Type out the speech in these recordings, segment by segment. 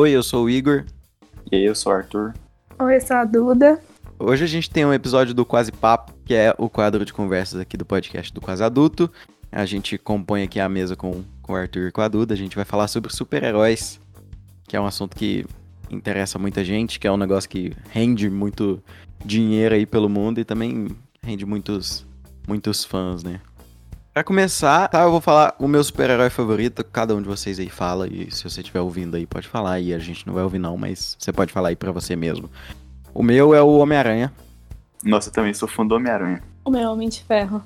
Oi, eu sou o Igor. E aí, eu sou o Arthur. Oi, eu sou a Duda. Hoje a gente tem um episódio do Quase Papo, que é o quadro de conversas aqui do podcast do Quase Adulto. A gente compõe aqui a mesa com, com o Arthur e com a Duda. A gente vai falar sobre super-heróis, que é um assunto que interessa muita gente, que é um negócio que rende muito dinheiro aí pelo mundo e também rende muitos, muitos fãs, né? Pra começar, tá, eu vou falar o meu super-herói favorito, cada um de vocês aí fala, e se você estiver ouvindo aí, pode falar, e a gente não vai ouvir não, mas você pode falar aí pra você mesmo. O meu é o Homem-Aranha. Nossa, eu também sou fã do Homem-Aranha. O meu Homem de Ferro.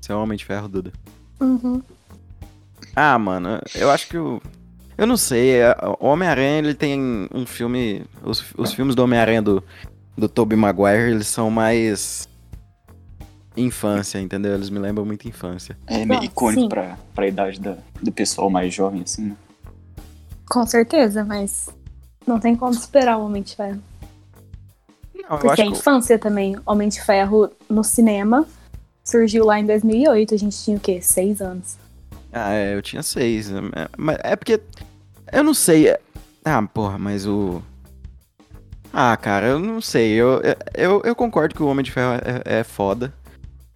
Você é o Homem de Ferro, Duda. Uhum. Ah, mano, eu acho que o... Eu não sei, é, o Homem-Aranha, ele tem um filme... Os, os filmes do Homem-Aranha do, do Tobey Maguire, eles são mais... Infância, entendeu? Eles me lembram muito infância. É meio icônico pra, pra idade da, do pessoal mais jovem, assim, né? Com certeza, mas não tem como superar o Homem de Ferro. Não, eu Porque acho é que... infância também. Homem de Ferro no cinema surgiu lá em 2008. A gente tinha o quê? Seis anos. Ah, é, eu tinha seis. é, Mas é porque. Eu não sei. é- Ah, porra, mas o. Ah, cara, eu não sei. Eu, eu, eu concordo que o Homem de Ferro é, é foda.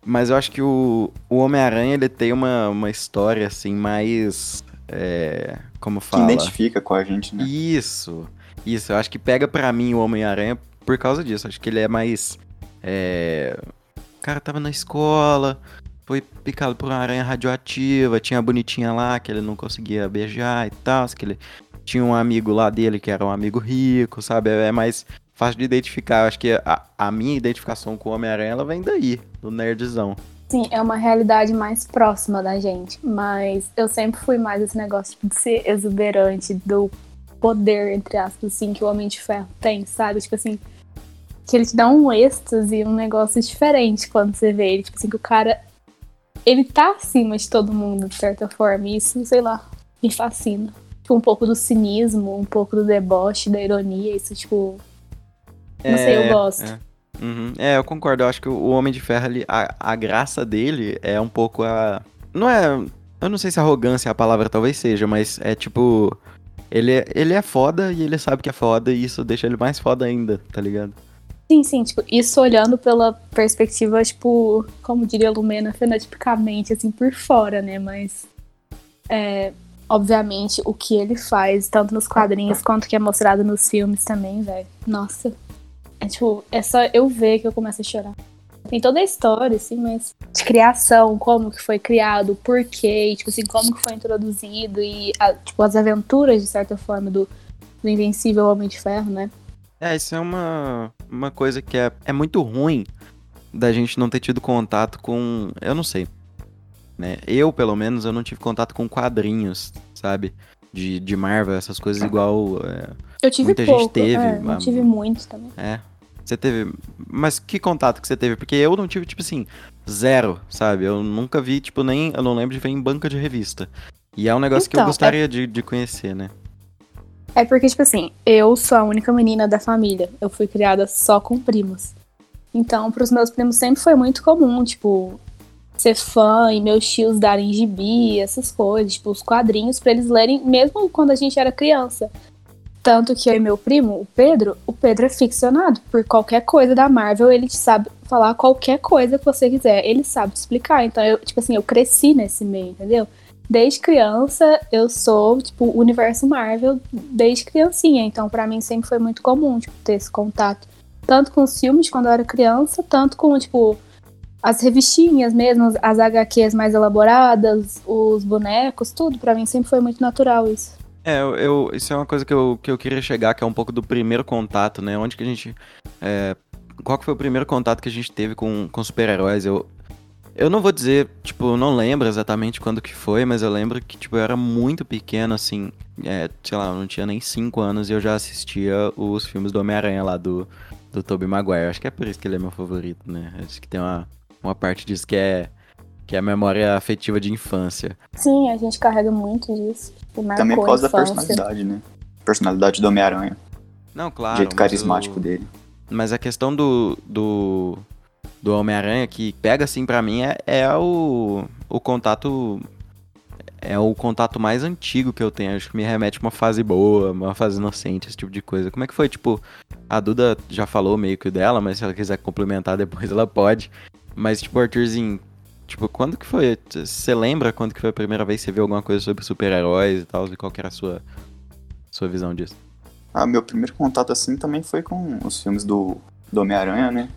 Mas eu acho que o, o Homem-Aranha ele tem uma, uma história assim mais. É, como Que fala? identifica com a gente, né? Isso. Isso, eu acho que pega pra mim o Homem-Aranha por causa disso. Acho que ele é mais. É... O cara tava na escola, foi picado por uma aranha radioativa, tinha a bonitinha lá que ele não conseguia beijar e tal. Que ele tinha um amigo lá dele que era um amigo rico, sabe? É mais fácil de identificar. Eu acho que a, a minha identificação com o Homem-Aranha ela vem daí, do nerdzão. Sim, é uma realidade mais próxima da gente. Mas eu sempre fui mais esse negócio de ser exuberante, do poder, entre aspas, assim, que o Homem de Ferro tem, sabe? Tipo assim, que ele te dá um êxtase, um negócio diferente quando você vê ele. Tipo assim, que o cara. Ele tá acima de todo mundo, de certa forma. E isso, sei lá, me fascina. Tipo, um pouco do cinismo, um pouco do deboche, da ironia. Isso, tipo. Não sei, eu gosto. É. Uhum. É, eu concordo. Eu acho que o Homem de Ferro, ele, a, a graça dele é um pouco a. Não é. Eu não sei se arrogância é a palavra talvez seja, mas é tipo. Ele, é- ele é foda e ele sabe que é foda e isso deixa ele mais foda ainda, tá ligado? Sim, sim, tipo, isso olhando pela perspectiva, tipo, como diria Lumena, fenotipicamente, assim, por fora, né? Mas, é, obviamente, o que ele faz, tanto nos quadrinhos quanto que é mostrado nos filmes também, velho. Nossa. É tipo, é só eu ver que eu começo a chorar. Tem toda a história, assim, mas de criação, como que foi criado, o porquê, e, tipo assim, como que foi introduzido e, a- tipo, as aventuras, de certa forma, do, do Invencível Homem de Ferro, né? É, isso é uma, uma coisa que é, é muito ruim da gente não ter tido contato com. Eu não sei. Né? Eu, pelo menos, eu não tive contato com quadrinhos, sabe? De, de Marvel, essas coisas igual. é, Eu tive Muita gente pouco, teve, é, mas- tive muito também. É. Você teve. Mas que contato que você teve? Porque eu não tive, tipo assim, zero, sabe? Eu nunca vi, tipo, nem. Eu não lembro de ver em banca de revista. E é um negócio que eu Então, gostaria de, de conhecer, né? É porque, tipo assim, eu sou a única menina da família. Eu fui criada só com primos. Então, pros meus primos sempre foi muito comum, tipo, ser fã e meus tios darem gibi, essas coisas, tipo, os quadrinhos pra eles lerem, mesmo quando a gente era criança. Tanto que eu e meu primo, o Pedro, o Pedro é ficcionado. Por qualquer coisa da Marvel, ele sabe falar qualquer coisa que você quiser. Ele sabe explicar. Então, eu, tipo assim, eu cresci nesse meio, entendeu? Desde criança, eu sou, tipo, universo Marvel desde criancinha. Então, pra mim, sempre foi muito comum, tipo, ter esse contato. Tanto com os filmes quando eu era criança, tanto com, tipo, as revistinhas mesmo, as HQs mais elaboradas, os bonecos, tudo. Pra mim sempre foi muito natural isso. É, eu, isso é uma coisa que eu, que eu queria chegar, que é um pouco do primeiro contato, né? Onde que a gente. é, qual que foi o primeiro contato que a gente teve com, com super-heróis? Eu, eu não vou dizer, tipo, não lembro exatamente quando que foi, mas eu lembro que, tipo, eu era muito pequeno, assim, é, sei lá, eu não tinha nem 5 anos e eu já assistia os filmes do Homem-Aranha lá do, do Tobey Maguire. Acho que é por isso que ele é meu favorito, né? Acho que tem uma, uma parte disso que é, que é a memória afetiva de infância. Sim, a gente carrega muito disso. Também por a causa da personalidade, né? Personalidade do Homem-Aranha. Não, claro. o jeito carismático o- dele. Mas a questão do, do, do Homem-Aranha que pega assim pra mim é, é o, o contato é o contato mais antigo que eu tenho. Acho que me remete a uma fase boa, uma fase inocente, esse tipo de coisa. Como é que foi, tipo, a Duda já falou meio que dela, mas se ela quiser complementar depois, ela pode. Mas, tipo, Arthurzinho, tipo, quando que foi? Você lembra quando que foi a primeira vez que você viu alguma coisa sobre super-heróis e tal? E qual que era a sua, sua visão disso? Ah, meu primeiro contato assim também foi com os filmes do, do Homem-Aranha, né?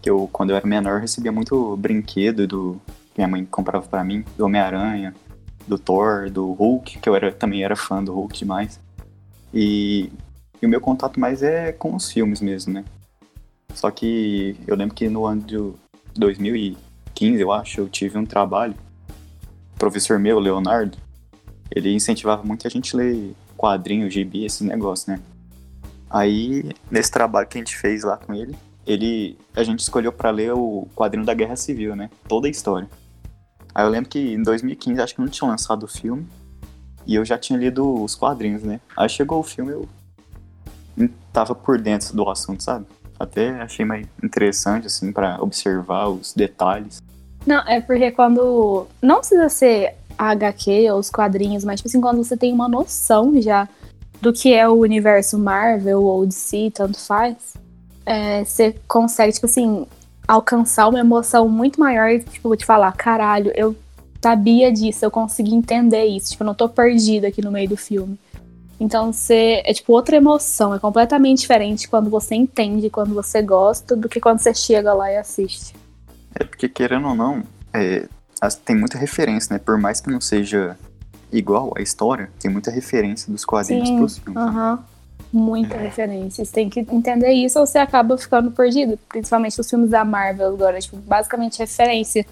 Que eu, quando eu era menor, recebia muito brinquedo do que minha mãe comprava para mim, do Homem-Aranha, do Thor, do Hulk, que eu era, também era fã do Hulk demais. E, e o meu contato mais é com os filmes mesmo, né? Só que eu lembro que no ano de 2015, eu acho, eu tive um trabalho. O professor meu, Leonardo, ele incentivava muito a gente ler quadrinhos, gibi, esse negócio, né? Aí, nesse trabalho que a gente fez lá com ele, ele a gente escolheu para ler o quadrinho da Guerra Civil, né? Toda a história. Aí eu lembro que em 2015 acho que não tinha lançado o filme e eu já tinha lido os quadrinhos, né? Aí chegou o filme eu tava por dentro do assunto, sabe? Até achei mais interessante assim para observar os detalhes. Não, é porque quando não precisa ser a HQ ou os quadrinhos, mas tipo assim, quando você tem uma noção já do que é o universo Marvel ou DC, tanto faz, é, você consegue, tipo assim, alcançar uma emoção muito maior, tipo, de falar, caralho, eu sabia disso, eu consegui entender isso, tipo, eu não tô perdida aqui no meio do filme. Então você é tipo outra emoção, é completamente diferente quando você entende, quando você gosta, do que quando você chega lá e assiste. É porque querendo ou não, é, tem muita referência, né? Por mais que não seja igual a história, tem muita referência dos quadrinhos Sim, pros filmes. Aham. Muita referência. Você tem que entender isso ou você acaba ficando perdido. Principalmente os filmes da Marvel agora. Tipo, basicamente referência.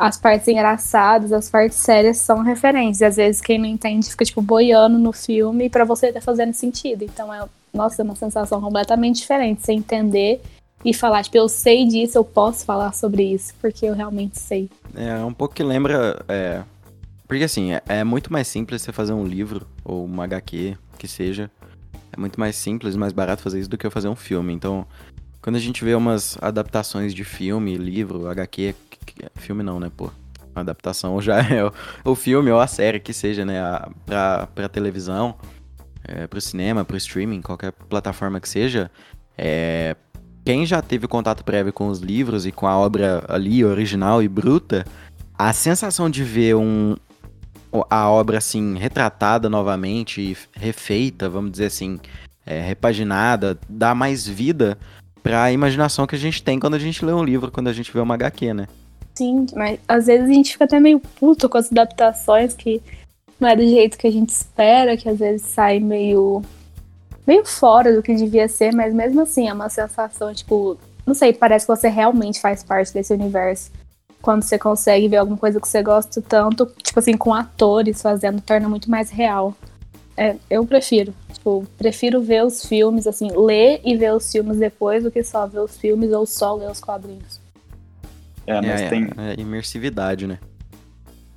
As partes engraçadas, as partes sérias são referência. Às vezes quem não entende fica, tipo, boiando no filme pra você tá fazendo sentido. Então é, nossa, é uma sensação completamente diferente. Você entender e falar, tipo, eu sei disso, eu posso falar sobre isso, porque eu realmente sei. É um pouco que lembra. É... Porque assim, é, é muito mais simples você fazer um livro ou uma HQ, que seja. É muito mais simples, mais barato fazer isso do que eu fazer um filme. Então, quando a gente vê umas adaptações de filme, livro, HQ, filme não, né, pô? A adaptação já é o, o filme ou a série que seja, né, a, pra, pra televisão, é, pro cinema, pro streaming, qualquer plataforma que seja, é, quem já teve contato prévio com os livros e com a obra ali, original e bruta, a sensação de ver um, a obra assim retratada novamente, refeita, vamos dizer assim, é, repaginada, dá mais vida para a imaginação que a gente tem quando a gente lê um livro, quando a gente vê uma HQ, né? Sim, mas às vezes a gente fica até meio puto com as adaptações que não é do jeito que a gente espera, que às vezes sai meio meio fora do que devia ser, mas mesmo assim é uma sensação, tipo, não sei, parece que você realmente faz parte desse universo quando você consegue ver alguma coisa que você gosta tanto, tipo assim, com atores fazendo, torna muito mais real. É, eu prefiro. Tipo, prefiro ver os filmes, assim, ler e ver os filmes depois do que só ver os filmes ou só ler os quadrinhos. É, mas é, tem. É imersividade, né?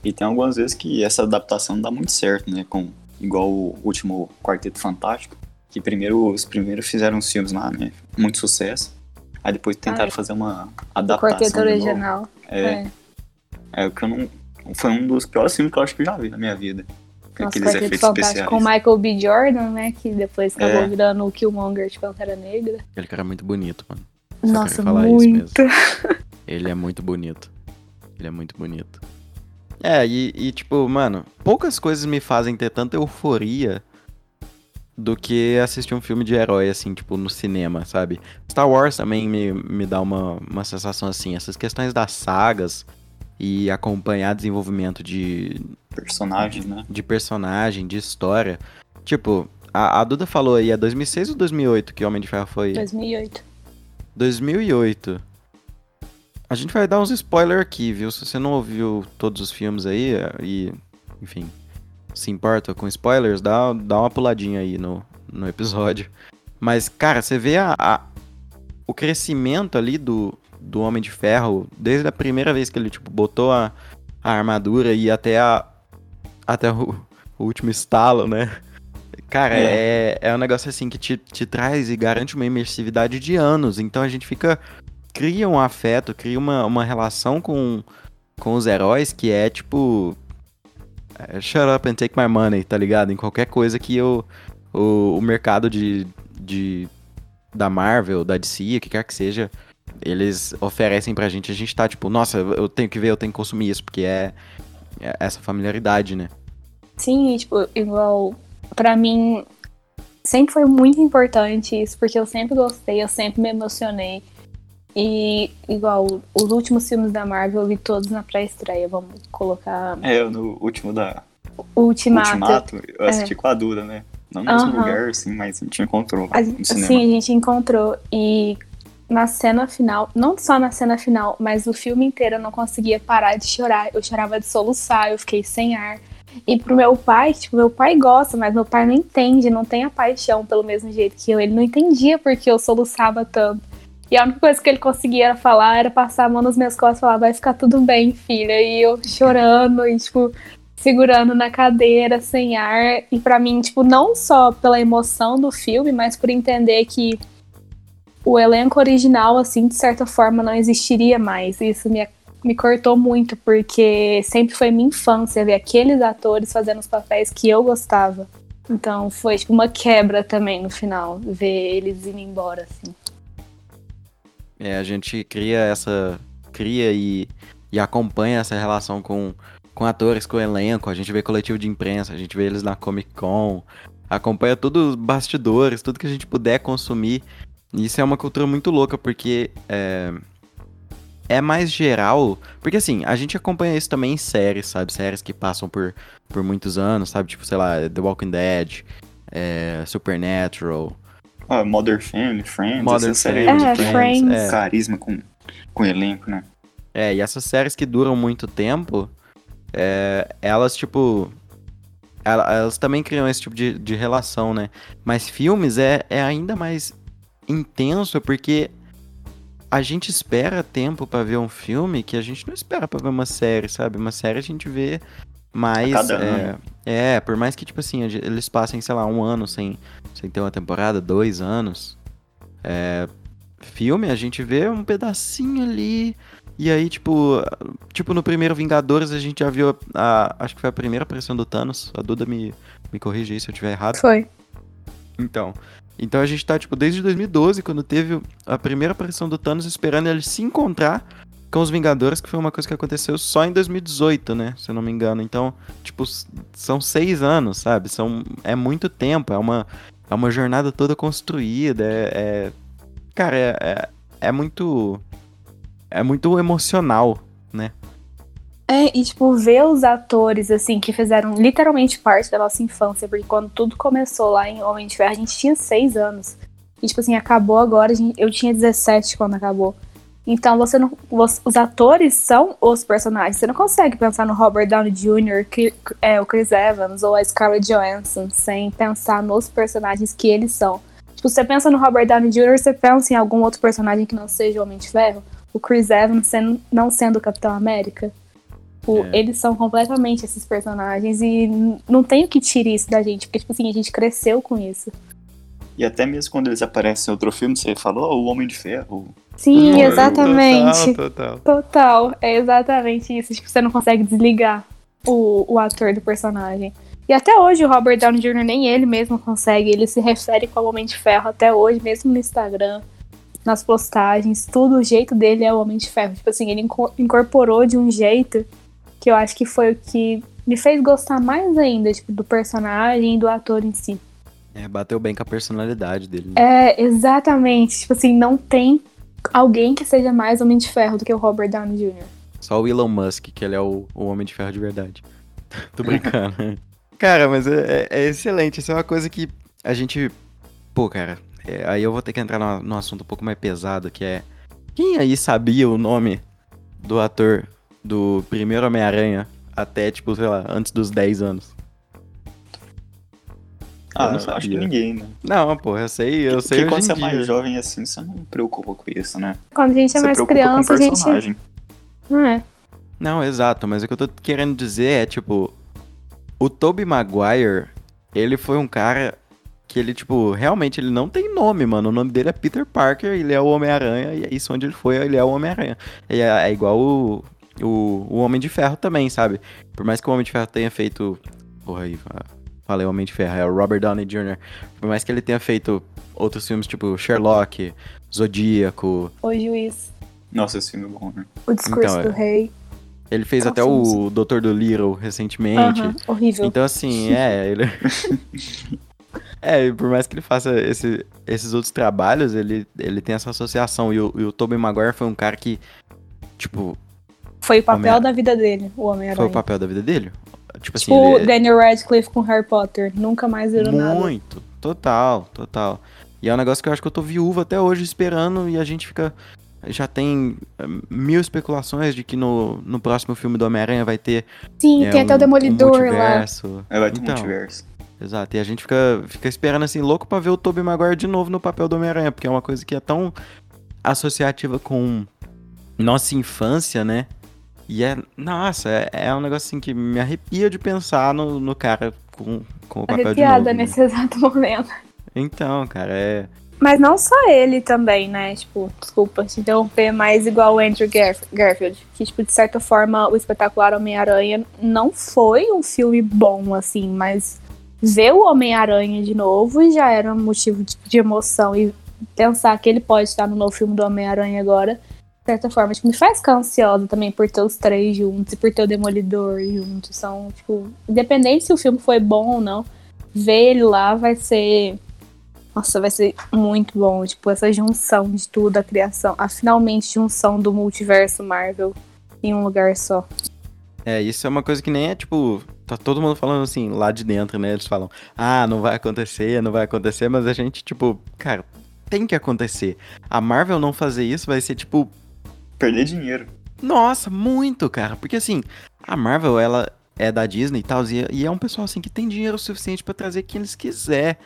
E tem algumas vezes que essa adaptação dá muito certo, né? Com, igual o último Quarteto Fantástico. Que primeiro, os primeiros fizeram os filmes lá, né? Muito sucesso. Aí depois tentaram Ah, é. fazer uma O adaptação. quarteto de novo. original. É, é o que eu não. Foi um dos piores filmes que eu acho que eu já vi na minha vida. Nossa, Aqueles Quarteto efeitos Fantástico especiais. com o Michael B. Jordan, né? Que depois acabou É. virando o Killmonger de Pantera Negra. Aquele cara é muito bonito, mano. Só Nossa, falar isso muito. Ele é muito bonito. Ele é muito bonito. É, e, e, tipo, mano, poucas coisas me fazem ter tanta euforia do que assistir um filme de herói, assim, tipo, no cinema, sabe? Star Wars também me, me dá uma, uma sensação assim. Essas questões das sagas e acompanhar desenvolvimento de, Personagem, né? de personagem, de história. Tipo, a, a Duda falou aí, é 2006 ou 2008 que Homem de Ferro foi? 2008. 2008. A gente vai dar uns spoilers aqui, viu? Se você não ouviu todos os filmes aí é, e, enfim, se importa com spoilers, dá, dá uma puladinha aí no, no episódio. Mas, cara, você vê a, a- o crescimento ali do, do Homem de Ferro, desde a primeira vez que ele, tipo, botou a, a armadura e até a até o, o último estalo, né? Cara, é, é um negócio assim que te, te traz e garante uma imersividade de anos. Então a gente fica. Cria um afeto, cria uma, uma relação com, com os heróis que é tipo. é, shut up and take my money, tá ligado? Em qualquer coisa que eu, o, o mercado de, de da Marvel, da DC, o que quer que seja, eles oferecem pra gente, a gente tá tipo, nossa, eu tenho que ver, eu tenho que consumir isso, porque é, é essa familiaridade, né? Sim, tipo, igual, pra mim, sempre foi muito importante isso, porque eu sempre gostei, eu sempre me emocionei. E, igual, os últimos filmes da Marvel eu vi todos na pré-estreia, vamos colocar. É, no último da. Ultimato. Ultimato, eu assisti é. com a Duda, né? Não no mesmo uhum. lugar, assim, mas a gente encontrou. A, sim, a gente encontrou. E na cena final, não só na cena final, mas o filme inteiro eu não conseguia parar de chorar. Eu chorava de soluçar, eu fiquei sem ar. E pro meu pai, tipo, meu pai gosta, mas meu pai não entende, não tem a paixão pelo mesmo jeito que eu. Ele não entendia porque eu soluçava tanto. E a única coisa que ele conseguia falar era passar a mão nas minhas costas e falar, vai ficar tudo bem, filha. E eu chorando e, tipo, segurando na cadeira, sem ar. E para mim, tipo, não só pela emoção do filme, mas por entender que o elenco original, assim, de certa forma, não existiria mais. Isso me, me cortou muito, porque sempre foi minha infância ver aqueles atores fazendo os papéis que eu gostava. Então foi tipo uma quebra também no final, ver eles indo embora, assim. É, a gente cria essa. cria e, e acompanha essa relação com, com atores, com elenco, a gente vê coletivo de imprensa, a gente vê eles na Comic Con, acompanha todos os bastidores, tudo que a gente puder consumir. E isso é uma cultura muito louca, porque é, é mais geral. Porque assim, a gente acompanha isso também em séries, sabe? Séries que passam por, por muitos anos, sabe? Tipo, sei lá, The Walking Dead, é, Supernatural. Ah, Modern Family, Friends, Modern essa série é, de Friends. É. carisma com, com elenco, né? É, e essas séries que duram muito tempo, é, elas, tipo. Elas também criam esse tipo de, de relação, né? Mas filmes é, é ainda mais intenso porque a gente espera tempo para ver um filme que a gente não espera para ver uma série, sabe? Uma série a gente vê mais. É, é, por mais que, tipo assim, eles passem, sei lá, um ano sem, sem ter uma temporada, dois anos. É, filme, a gente vê um pedacinho ali. E aí, tipo, tipo, no primeiro Vingadores a gente já viu a, a, Acho que foi a primeira aparição do Thanos. A Duda me, me corrige aí se eu estiver errado. Foi. Então. Então a gente tá, tipo, desde 2012, quando teve a primeira aparição do Thanos, esperando ele se encontrar com os Vingadores, que foi uma coisa que aconteceu só em 2018, né? Se eu não me engano. Então, tipo, são seis anos, sabe? São, é muito tempo, é uma, é uma jornada toda construída, é... é cara, é, é, é muito... É muito emocional? É, e tipo, ver os atores, assim, que fizeram literalmente parte da nossa infância, porque quando tudo começou lá em Homem de Ferro, a gente tinha seis anos. E, tipo assim, acabou agora, gente, eu tinha 17 quando acabou. Então, você não, os atores são os personagens. Você não consegue pensar no Robert Downey Jr., que, é, o Chris Evans ou a Scarlett Johansson sem pensar nos personagens que eles são. Tipo, você pensa no Robert Downey Jr., você pensa em algum outro personagem que não seja o Homem de Ferro? O Chris Evans sendo, não sendo o Capitão América? Tipo, é. eles são completamente esses personagens e não tem o que tirar isso da gente, porque, tipo assim, a gente cresceu com isso. E até mesmo quando eles aparecem em outro filme, você falou, oh, o Homem de Ferro. Sim, exatamente. Total, total. Total, é exatamente isso. Tipo, você não consegue desligar o, o ator do personagem. E até hoje o Robert Downey Jr. nem ele mesmo consegue. Ele se refere com o Homem de Ferro até hoje, mesmo no Instagram, nas postagens, tudo, o jeito dele é o Homem de Ferro. Tipo assim, ele incorporou de um jeito que eu acho que foi o que me fez gostar mais ainda, tipo, do personagem e do ator em si. É, bateu bem com a personalidade dele. Né? É, exatamente. Tipo assim, não tem alguém que seja mais Homem de Ferro do que o Robert Downey Jr. Só o Elon Musk, que ele é o, o Homem de Ferro de verdade. Tô brincando. cara, mas é, é, é, excelente. Isso é uma coisa que a gente. Pô, cara, é, aí eu vou ter que entrar num, num assunto um pouco mais pesado, que é. Quem aí sabia o nome do ator do primeiro Homem-Aranha até, tipo, sei lá, antes dos 10 anos. Ah, eu não acho que ninguém, né? Não, pô, eu sei, eu sei. Porque quando você é mais jovem assim, você não preocupa com isso, né? Quando a gente é você mais criança, a gente. Não é. Não, exato, mas o que eu tô querendo dizer é, tipo, o Tobey Maguire, ele foi um cara que ele, tipo, realmente ele não tem nome, mano. O nome dele é Peter Parker, ele é o Homem-Aranha, e é isso onde ele foi, ele é o Homem-Aranha. É, é igual o, o, o Homem de Ferro também, sabe? Por mais que o Homem de Ferro tenha feito. Porra aí, falei Homem de Ferro, é o Robert Downey Jr. Por mais que ele tenha feito outros filmes tipo Sherlock, Zodíaco. O Juiz. Nossa, esse filme é bom, né? O Discurso Então, do é. Rei. Ele fez Qual até o? Doutor do Little recentemente. Aham, horrível. Então, assim, é, ele. é, e por mais que ele faça esse- esses outros trabalhos, ele, ele tem essa associação. E o, e o Tobey Maguire foi um cara que, tipo, Foi o papel Homem- da vida dele, o foi Homem-Aranha. o papel da vida dele. Tipo assim, Tipo o ele é Daniel Radcliffe com Harry Potter. Nunca mais virou nada. muito. Total, total. E é um negócio que eu acho que eu tô viúvo até hoje esperando e a gente fica. Já tem eh, mil especulações de que no, no próximo filme do Homem-Aranha vai ter. Sim, é, tem até um- o Demolidor um lá. É, vai ter Então, multiverso. Exato, e a gente fica, fica esperando assim, louco pra ver o Tobey Maguire de novo no papel do Homem-Aranha, porque é uma coisa que é tão associativa com nossa infância, né? E é, nossa, é, é um negócio assim que me arrepia de pensar no, no cara com, com o papel de novo. Arrepiada né? nesse exato momento. Então, cara, é... Mas não só ele também, né? Tipo, desculpa te interromper, mas igual o Andrew Garf- Garfield. Que, tipo, de certa forma, o espetacular Homem-Aranha não foi um filme bom, assim, mas ver o Homem-Aranha de novo já era um motivo de, de emoção. E pensar que ele pode estar no novo filme do Homem-Aranha agora, certa forma, tipo, me faz ficar ansiosa também por ter os três juntos e por ter o Demolidor juntos. São, tipo, independente se o filme foi bom ou não, ver ele lá vai ser. Nossa, vai ser muito bom. Tipo, essa junção de tudo, a criação, a finalmente junção do multiverso Marvel em um lugar só. É, isso é uma coisa que nem é, tipo, tá todo mundo falando assim, lá de dentro, né? Eles falam, ah, não vai acontecer, não vai acontecer, mas a gente, tipo, cara, tem que acontecer. A Marvel não fazer isso vai ser, tipo, Perder dinheiro. Nossa, muito, cara. Porque assim, a Marvel, ela é da Disney e tal, e, é um pessoal assim que tem dinheiro suficiente pra trazer quem eles quiser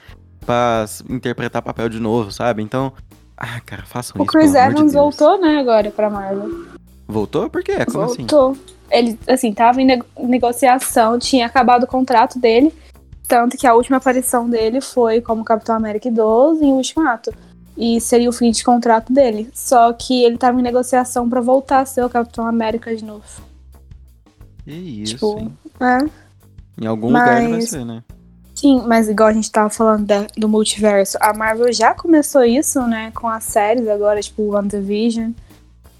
pra s- interpretar papel de novo, sabe? Então, ah, cara, façam O isso. Chris pelo amor de Evans Deus. voltou, né, agora pra Marvel. Voltou? Por quê? Como assim? voltou. Ele, assim, tava em nego- negociação, tinha acabado o contrato dele. Tanto que a última aparição dele foi como Capitão América 12 em Ultimato. E seria o fim de contrato dele. Só que ele tava em negociação pra voltar a ser o Capitão América de novo. Que isso, Tipo? É. Em algum lugar ele vai mas- ser, né? Sim, mas igual a gente tava falando da- do multiverso, a Marvel já começou isso, né, com as séries agora, tipo WandaVision.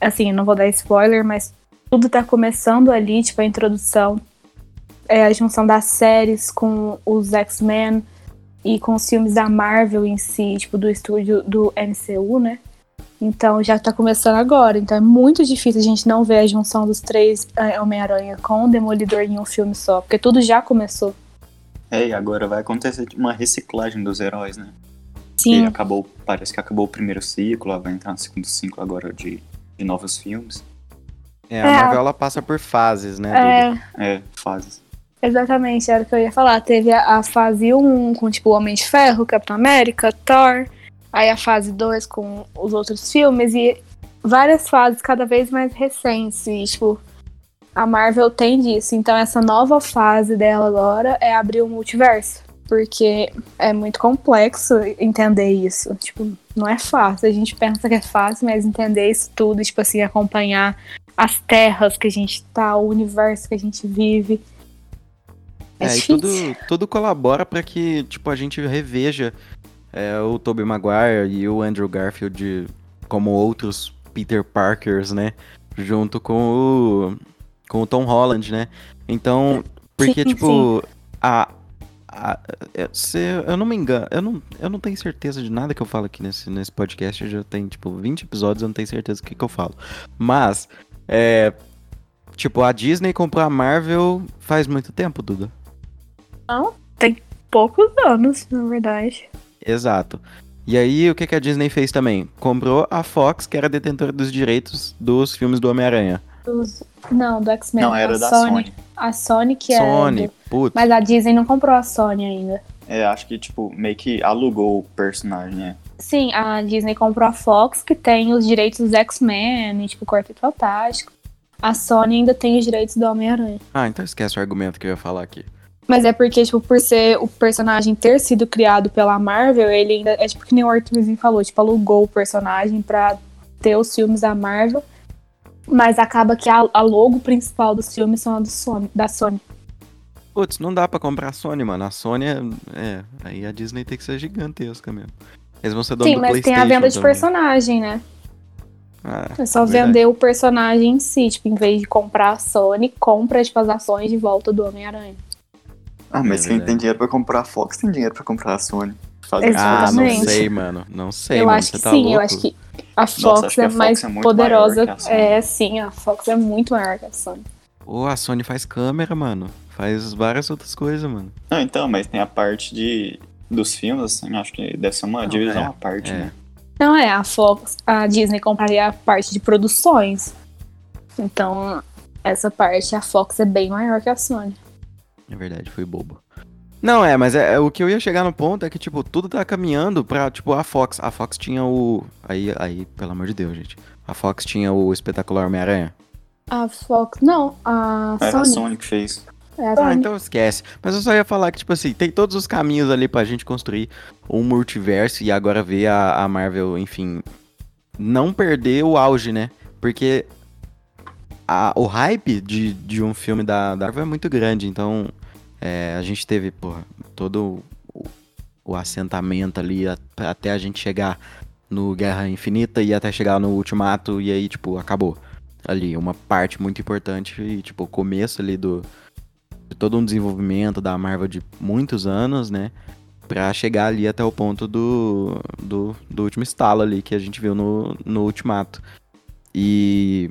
Assim, não vou dar spoiler, mas tudo tá começando ali, tipo, a introdução, é a junção das séries com os X-Men e com os filmes da Marvel em si, tipo, do estúdio do MCU, né? Então já tá começando agora. Então é muito difícil a gente não ver a junção dos três é, Homem-Aranha com o Demolidor em um filme só, porque tudo já começou. É, e agora vai acontecer uma reciclagem dos heróis, né? Sim. E acabou, parece que acabou o primeiro ciclo, vai entrar no segundo ciclo agora de, de novos filmes. É, a É. Marvel ela passa por fases, né? É, É, fases. Exatamente, era o que eu ia falar. Teve a, a fase 1 com, tipo, Homem de Ferro, Capitão América, Thor. Aí a fase 2 com os outros filmes e várias fases cada vez mais recentes. E, tipo, a Marvel tem disso. Então essa nova fase dela agora é abrir o multiverso. Porque é muito complexo entender isso. Tipo, não é fácil. A gente pensa que é fácil, mas entender isso tudo, tipo assim, acompanhar as terras que a gente tá, o universo que a gente vive. É, É, e tudo, tudo colabora pra que, tipo, a gente reveja é, o Tobey Maguire e o Andrew Garfield como outros Peter Parkers, né? Junto com o, com o Tom Holland, né? Então, porque, Sim, tipo, a... a é, se eu não me engano, eu não, eu não tenho certeza de nada que eu falo aqui nesse, nesse podcast, eu já tem, tipo, 20 episódios, eu não tenho certeza do que, que eu falo. Mas, é... Tipo, a Disney comprou a Marvel faz muito tempo, Duda. Poucos anos, na verdade. Exato. E aí, o que, que a Disney fez também? Comprou a Fox, que era detentora dos direitos dos filmes do Homem-Aranha. Dos- Não, do X-Men. Não, era a da Sony. Sony. A Sony que é. Sony, do- putz. Mas a Disney não comprou a Sony ainda. É, acho que, tipo, meio que alugou o personagem, né? Sim, a Disney comprou a Fox, que tem os direitos dos X-Men, tipo, Quarteto Fantástico. A Sony ainda tem os direitos do Homem-Aranha. Ah, então esquece o argumento que eu ia falar aqui. Mas é porque, tipo, por ser o personagem ter sido criado pela Marvel, ele ainda. É tipo que nem o Arthurzinho falou, tipo, alugou o personagem pra ter os filmes da Marvel. Mas acaba que a, a logo principal dos filmes são a do Sony, da Sony. Putz, não dá pra comprar a Sony, mano. A Sony é. é aí a Disney tem que ser gigantesca mesmo. Eles vão ser dono Sim, do mas tem a venda de também. personagem, né? Ah, É só vender o personagem em si. Tipo, em vez de comprar a Sony, compra tipo, as ações de volta do Homem-Aranha. Ah, mas É quem tem dinheiro pra comprar a Fox tem dinheiro pra comprar a Sony. Faz Exato. Ah, não sei, mano. Não sei, eu mano. acho Você que tá sim, louco? eu acho que a Nossa, Fox que é a Fox mais é poderosa. É, sim, a Fox é muito maior que a Sony. Ô, a Sony faz câmera, mano. Faz várias outras coisas, mano. Não, então, mas tem a parte de dos filmes, assim, acho que deve ser uma Não, divisão é, à parte, é. né? Não é, a Fox, a Disney compraria a parte de produções. Então, essa parte, a Fox é bem maior que a Sony. É verdade, foi bobo. Não, é, mas é, é- o que eu ia chegar no ponto é que, tipo, tudo tá caminhando pra, tipo, a Fox. A Fox tinha o. Aí, aí, pelo amor de Deus, gente. A Fox tinha o espetacular Homem-Aranha. A Fox, não, a Era Sony. a Sony que fez. É a Ah, então esquece. Mas eu só ia falar que, tipo assim, tem todos os caminhos ali pra gente construir um multiverso e agora ver a, a Marvel, enfim, não perder o auge, né? Porque a- o hype de, de um filme da, da Marvel é muito grande, então é, a gente teve, porra, todo o, o assentamento ali a- até a gente chegar no Guerra Infinita e até chegar no Ultimato e aí, tipo, acabou. Ali, uma parte muito importante e, tipo, o começo ali do, de todo um desenvolvimento da Marvel de muitos anos, né? Pra chegar ali até o ponto do, do, do último estalo ali que a gente viu no, no Ultimato. E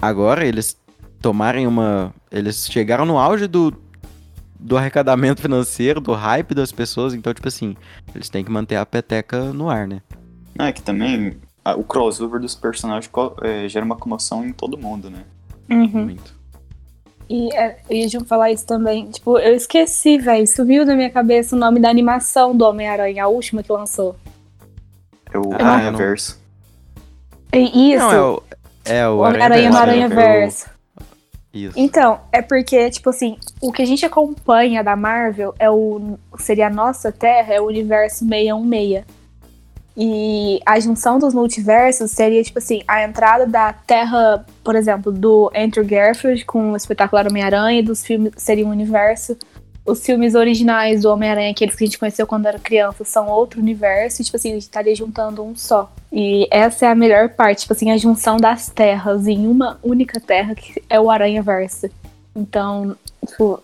agora eles tomarem uma. Eles chegaram no auge do, do arrecadamento financeiro, do hype das pessoas, então, tipo assim, eles têm que manter a peteca no ar, né? Não, é que também a- o crossover dos personagens co- é, gera uma comoção em todo mundo, né? Uhum. Muito. E é, eu ia falar isso também. Tipo, eu esqueci, velho. Subiu da minha cabeça o nome da animação do Homem-Aranha, a última que lançou. É o Ah, eu não- Aranha-Verso. E isso, Não, é o. É o Homem-Aranha no Aranha Aranha-Verso. Isso. Então, é porque, tipo assim, o que a gente acompanha da Marvel é o. Seria a nossa Terra, é o universo 616. E a junção dos multiversos seria, tipo assim, a entrada da Terra, por exemplo, do Andrew Garfield com o espetacular Homem-Aranha, dos filmes seria um universo. Os filmes originais do Homem-Aranha, aqueles que a gente conheceu quando era criança, são outro universo, e, tipo assim, a gente estaria juntando um só. E essa é a melhor parte, tipo assim, a junção das terras em uma única terra, que é o Aranha-Verso. Então, tipo,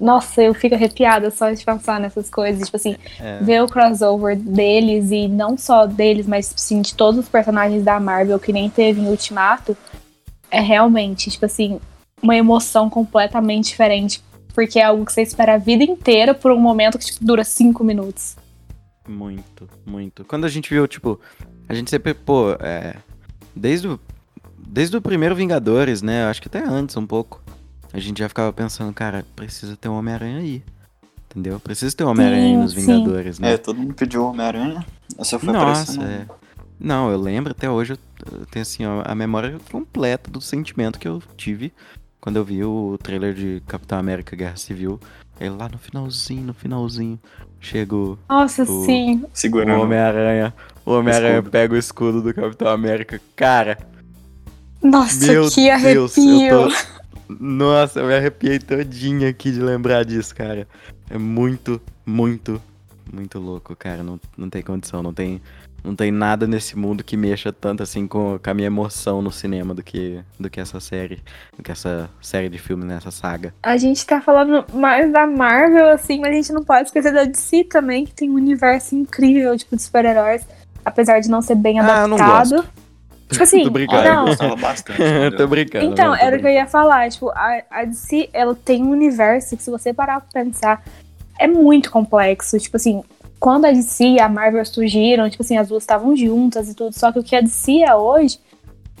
nossa, eu fico arrepiada só de pensar nessas coisas, tipo assim, É. ver o crossover deles e não só deles, mas tipo assim, de todos os personagens da Marvel que nem teve em Ultimato, é realmente, tipo assim, uma emoção completamente diferente. Porque é algo que você espera a vida inteira por um momento que tipo, dura cinco minutos. Muito, muito. Quando a gente viu, tipo, a gente sempre, pô, é. Desde o, desde o primeiro Vingadores, né? Acho que até antes um pouco. A gente já ficava pensando, cara, precisa ter um Homem-Aranha aí. Entendeu? Precisa ter um Homem-Aranha aí nos sim. Vingadores, né? É, todo mundo pediu o Homem-Aranha. Essa foi Nossa, aparecendo. é. Não, eu lembro até hoje, eu eu tenho assim, ó, a memória completa do sentimento que eu tive quando eu vi o trailer de Capitão América Guerra Civil. Aí lá no finalzinho, no finalzinho, chega o, Nossa, O- sim. o Segurando. Homem-Aranha. O Homem-Aranha pega o escudo do Capitão América. Cara, Nossa, meu que Deus, arrepio. eu tô... Nossa, eu me arrepiei todinha aqui de lembrar disso, cara. É muito, muito, muito louco, cara. Não, não tem condição, não tem, não tem nada nesse mundo que mexa tanto assim com, com a minha emoção no cinema do que, do que essa série, do que essa série de filmes nessa saga. A gente tá falando mais da Marvel, assim, mas a gente não pode esquecer da DC também, que tem um universo incrível, tipo, de super-heróis. Apesar de não ser bem Ah, eu não adaptado. Tipo assim, Tô brincando. Ah, eu não. gostava bastante. tô eu- brincando. Então, não, tô era o que eu ia falar. Tipo, a, a DC, ela tem um universo que, se você parar pra pensar, é muito complexo. Tipo assim, quando a DC e a Marvel surgiram, tipo assim, as duas estavam juntas e tudo. Só que o que a DC é hoje,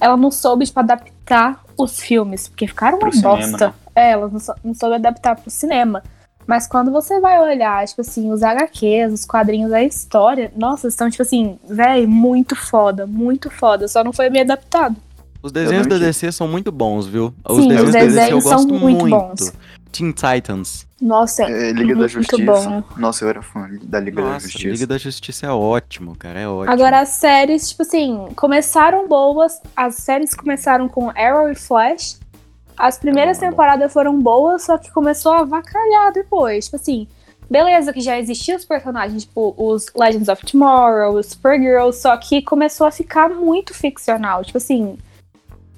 ela não soube, tipo, adaptar os filmes, porque ficaram uma cinema, bosta. né? É, ela não, sou- não soube adaptar pro cinema. Mas quando você vai olhar, tipo assim, os HQs, os quadrinhos, a história, nossa, estão, tipo assim, véi, muito foda, muito foda. Só não foi bem adaptado. Os desenhos da. DC são muito bons, viu? Sim, desenhos os da DC eu desenhos são gosto muito bons. Teen Titans. Nossa, É, Liga da muito Justiça. bom. Nossa, eu era fã da Liga da Nossa, Justiça. Liga da Justiça é ótimo, cara, é ótimo. Agora as séries, tipo assim, começaram boas. As séries começaram com Arrow e Flash. As primeiras é temporadas foram boas, só que começou a avacalhar depois. Tipo assim, beleza que já existiam os personagens, tipo os Legends of Tomorrow, os Supergirl, só que começou a ficar muito ficcional. Tipo assim,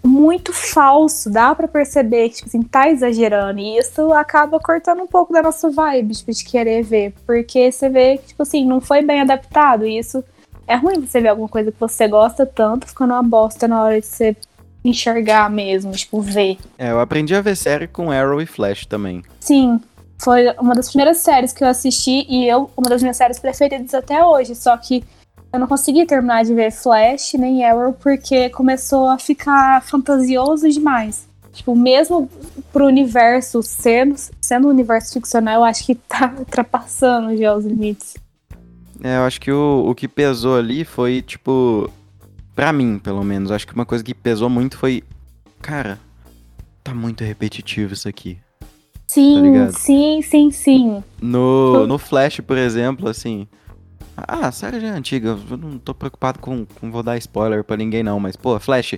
muito falso. Dá pra perceber que, tipo assim, tá exagerando. E isso acaba cortando um pouco da nossa vibe, tipo, de querer ver. Porque você vê que, tipo assim, não foi bem adaptado. E isso é ruim você ver alguma coisa que você gosta tanto ficando uma bosta na hora de você enxergar mesmo, tipo, ver. É, eu aprendi a ver série com Arrow e Flash também. Sim, foi uma das primeiras séries que eu assisti e eu, uma das minhas séries preferidas até hoje. Só que eu não consegui terminar de ver Flash nem Arrow porque começou a ficar fantasioso demais. Tipo, mesmo pro universo sendo, sendo um universo ficcional, eu acho que tá ultrapassando já os limites. É, eu acho que o, o que pesou ali foi, tipo. Pra mim, pelo menos. Acho que uma coisa que pesou muito foi. Cara, tá muito repetitivo isso aqui. Sim, ligado? sim, sim, sim. No, no Flash, por exemplo, assim. Ah, a série já é antiga. Eu não tô preocupado com, com. Vou dar spoiler pra ninguém, não. Mas, pô, Flash,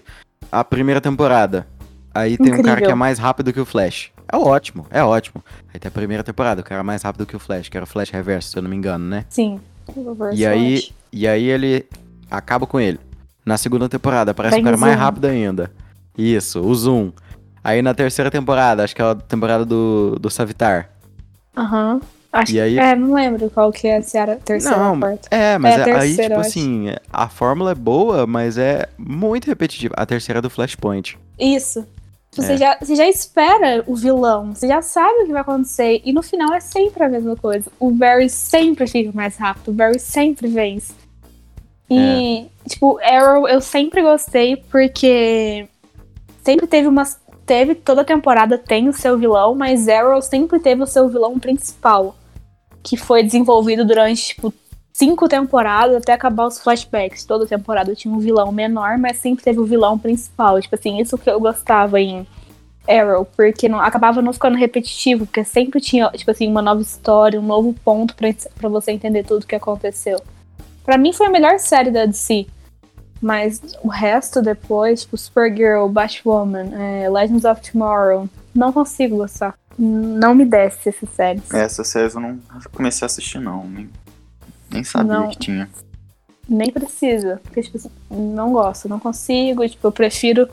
a primeira temporada. Aí tem um cara Incrível. que é mais rápido que o Flash. É ótimo, é ótimo. Aí tem a primeira temporada, o cara é mais rápido que o Flash, que era o Flash Reverso, se eu não me engano, né? Sim. E aí, e aí ele acaba com ele. Na segunda temporada aparece Tem um cara o mais rápido ainda. Isso, o Zoom. Aí na terceira temporada, acho que é a temporada do, do Savitar. Aham. Acho E que. aí- É, não lembro qual que é se era a terceira Não, ou a quarta. É, mas É é- terceira, aí, tipo assim, a fórmula é boa, mas é muito repetitiva. A terceira é do Flashpoint. Isso. Você, É. já, você já espera o vilão, você já sabe o que vai acontecer, e no final é sempre a mesma coisa. O Barry sempre fica mais rápido, o Barry sempre vence. E, tipo, Arrow eu sempre gostei porque sempre teve umas. Teve, toda temporada tem o seu vilão, mas Arrow sempre teve o seu vilão principal. Que foi desenvolvido durante, tipo, cinco temporadas até acabar os flashbacks. Toda temporada tinha um vilão menor, mas sempre teve o vilão principal. Tipo assim, isso que eu gostava em Arrow, porque não, acabava não ficando repetitivo, porque sempre tinha, tipo assim, uma nova história, um novo ponto pra você entender tudo o que aconteceu. Pra mim foi a melhor série da DC. Mas o resto depois, tipo, Supergirl, Batwoman, é, Legends of Tomorrow, não consigo gostar. Não me desce essas séries. Essa série eu não comecei a assistir, não. Nem, nem sabia Não. que tinha. Nem precisa. Porque, tipo, não gosto, não consigo. Tipo, eu prefiro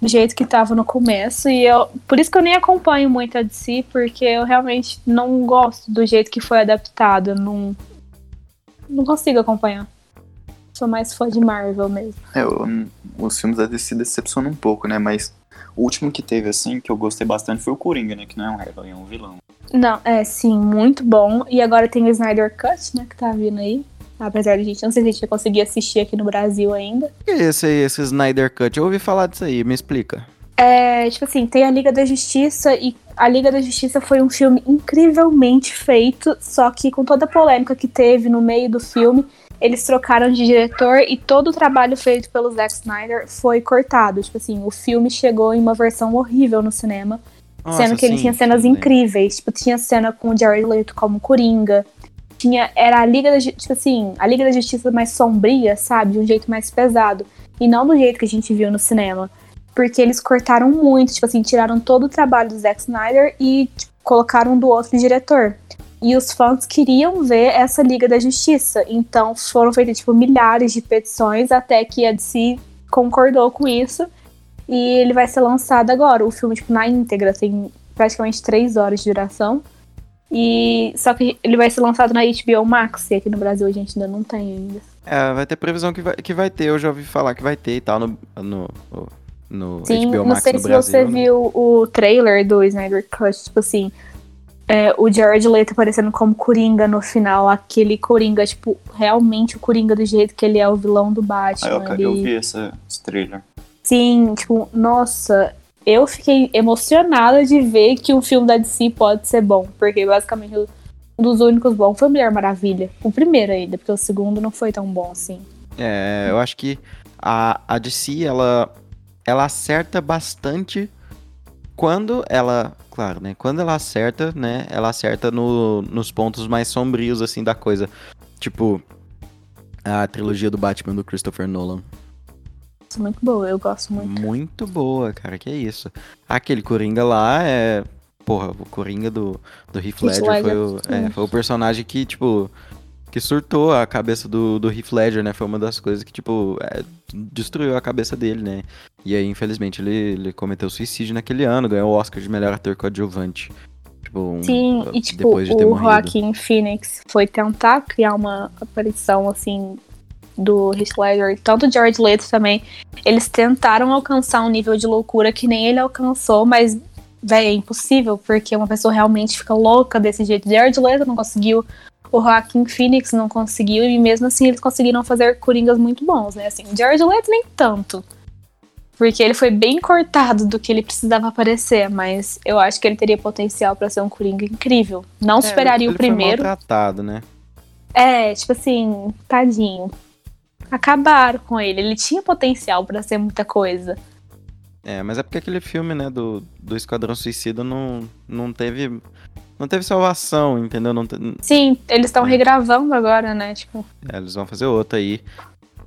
do jeito que tava no começo. E eu. Por isso que eu nem acompanho muito a DC, porque eu realmente não gosto do jeito que foi adaptado. Não, não consigo acompanhar. Sou mais fã de Marvel mesmo. É, eu- os filmes da DC decepcionam um pouco, né? Mas o último que teve, assim, que eu gostei bastante foi o Coringa, né? Que não é um herói, é um vilão. Não, é sim, muito bom. E agora tem o Snyder Cut, né? Que tá vindo aí. Apesar de a gente, não sei se a gente vai conseguir assistir aqui no Brasil ainda. O que é esse aí, esse Snyder Cut? Eu ouvi falar disso aí, me explica. É, tipo assim, tem a Liga da Justiça e a Liga da Justiça foi um filme incrivelmente feito, só que com toda a polêmica que teve no meio do filme, eles trocaram de diretor e todo o trabalho feito pelo Zack Snyder foi cortado. Tipo assim, o filme chegou em uma versão horrível no cinema, sendo Nossa, que ele sim, tinha cenas sim, incríveis. Tipo, tinha cena com o Jared Leto como Coringa. Tinha, era a Liga da tipo assim, a Liga da Justiça mais sombria, sabe? De um jeito mais pesado. E não do jeito que a gente viu no cinema. Porque eles cortaram muito, tipo assim, tiraram todo o trabalho do Zack Snyder e tipo, colocaram do outro diretor. E os fãs queriam ver essa Liga da Justiça. Então foram feitas, tipo, milhares de petições até que a DC concordou com isso. E ele vai ser lançado agora. O filme, tipo, na íntegra, tem praticamente três horas de duração. E só que ele vai ser lançado na HBO Max, e aqui no Brasil a gente ainda não tem ainda. É, vai ter previsão que vai, que vai ter, eu já ouvi falar que vai ter e tal no, no, no Sim, HBO não Max sei no se Brasil. você né? viu o trailer do Snyder Cut, tipo assim, é, o Jared Leto aparecendo como Coringa no final, aquele Coringa, tipo, realmente o Coringa do jeito que ele é o vilão do Aí Batman. eu, eu ele- vi essa, esse trailer. Sim, tipo, nossa, eu fiquei emocionada de ver que um filme da DC pode ser bom, porque basicamente um dos únicos bons foi Mulher Maravilha. O primeiro ainda, porque o segundo não foi tão bom assim. É, eu acho que a, a DC, ela, ela acerta bastante quando ela, claro, né? Quando ela acerta, né? Ela acerta no, nos pontos mais sombrios, assim, da coisa. Tipo, a trilogia do Batman do Christopher Nolan. Isso é muito boa, eu gosto muito. Muito boa, cara, que é isso. Aquele Coringa lá é. Porra, o Coringa do, do Heath Heath Ledger foi Ledger, o, é, foi o personagem que, tipo. Que surtou a cabeça do, do Heath Ledger, né? Foi uma das coisas que, tipo, é, destruiu a cabeça dele, né? E aí, infelizmente, ele, ele cometeu suicídio naquele ano, ganhou o Oscar de melhor ator coadjuvante. Tipo, um- Sim, e tipo, depois de ter o morrido. Joaquin Phoenix foi tentar criar uma aparição assim do Heath Ledger, tanto o George Leto também. Eles tentaram alcançar um nível de loucura que nem ele alcançou, mas véi, é impossível, porque uma pessoa realmente fica louca desse jeito. George Leto não conseguiu, o Joaquin Phoenix não conseguiu, e mesmo assim eles conseguiram fazer coringas muito bons, né? Assim, George Leto nem tanto. Porque ele foi bem cortado do que ele precisava aparecer, mas eu acho que ele teria potencial pra ser um Coringa incrível. Não É, superaria ele o primeiro. Foi maltratado, né? É, tipo assim, tadinho. Acabaram com ele. Ele tinha potencial pra ser muita coisa. É, mas é porque aquele filme, né, do, do Esquadrão Suicida não, não teve. Não teve salvação, entendeu? Não te- Sim, eles estão É. regravando agora, né? Tipo, é, eles vão fazer outra aí.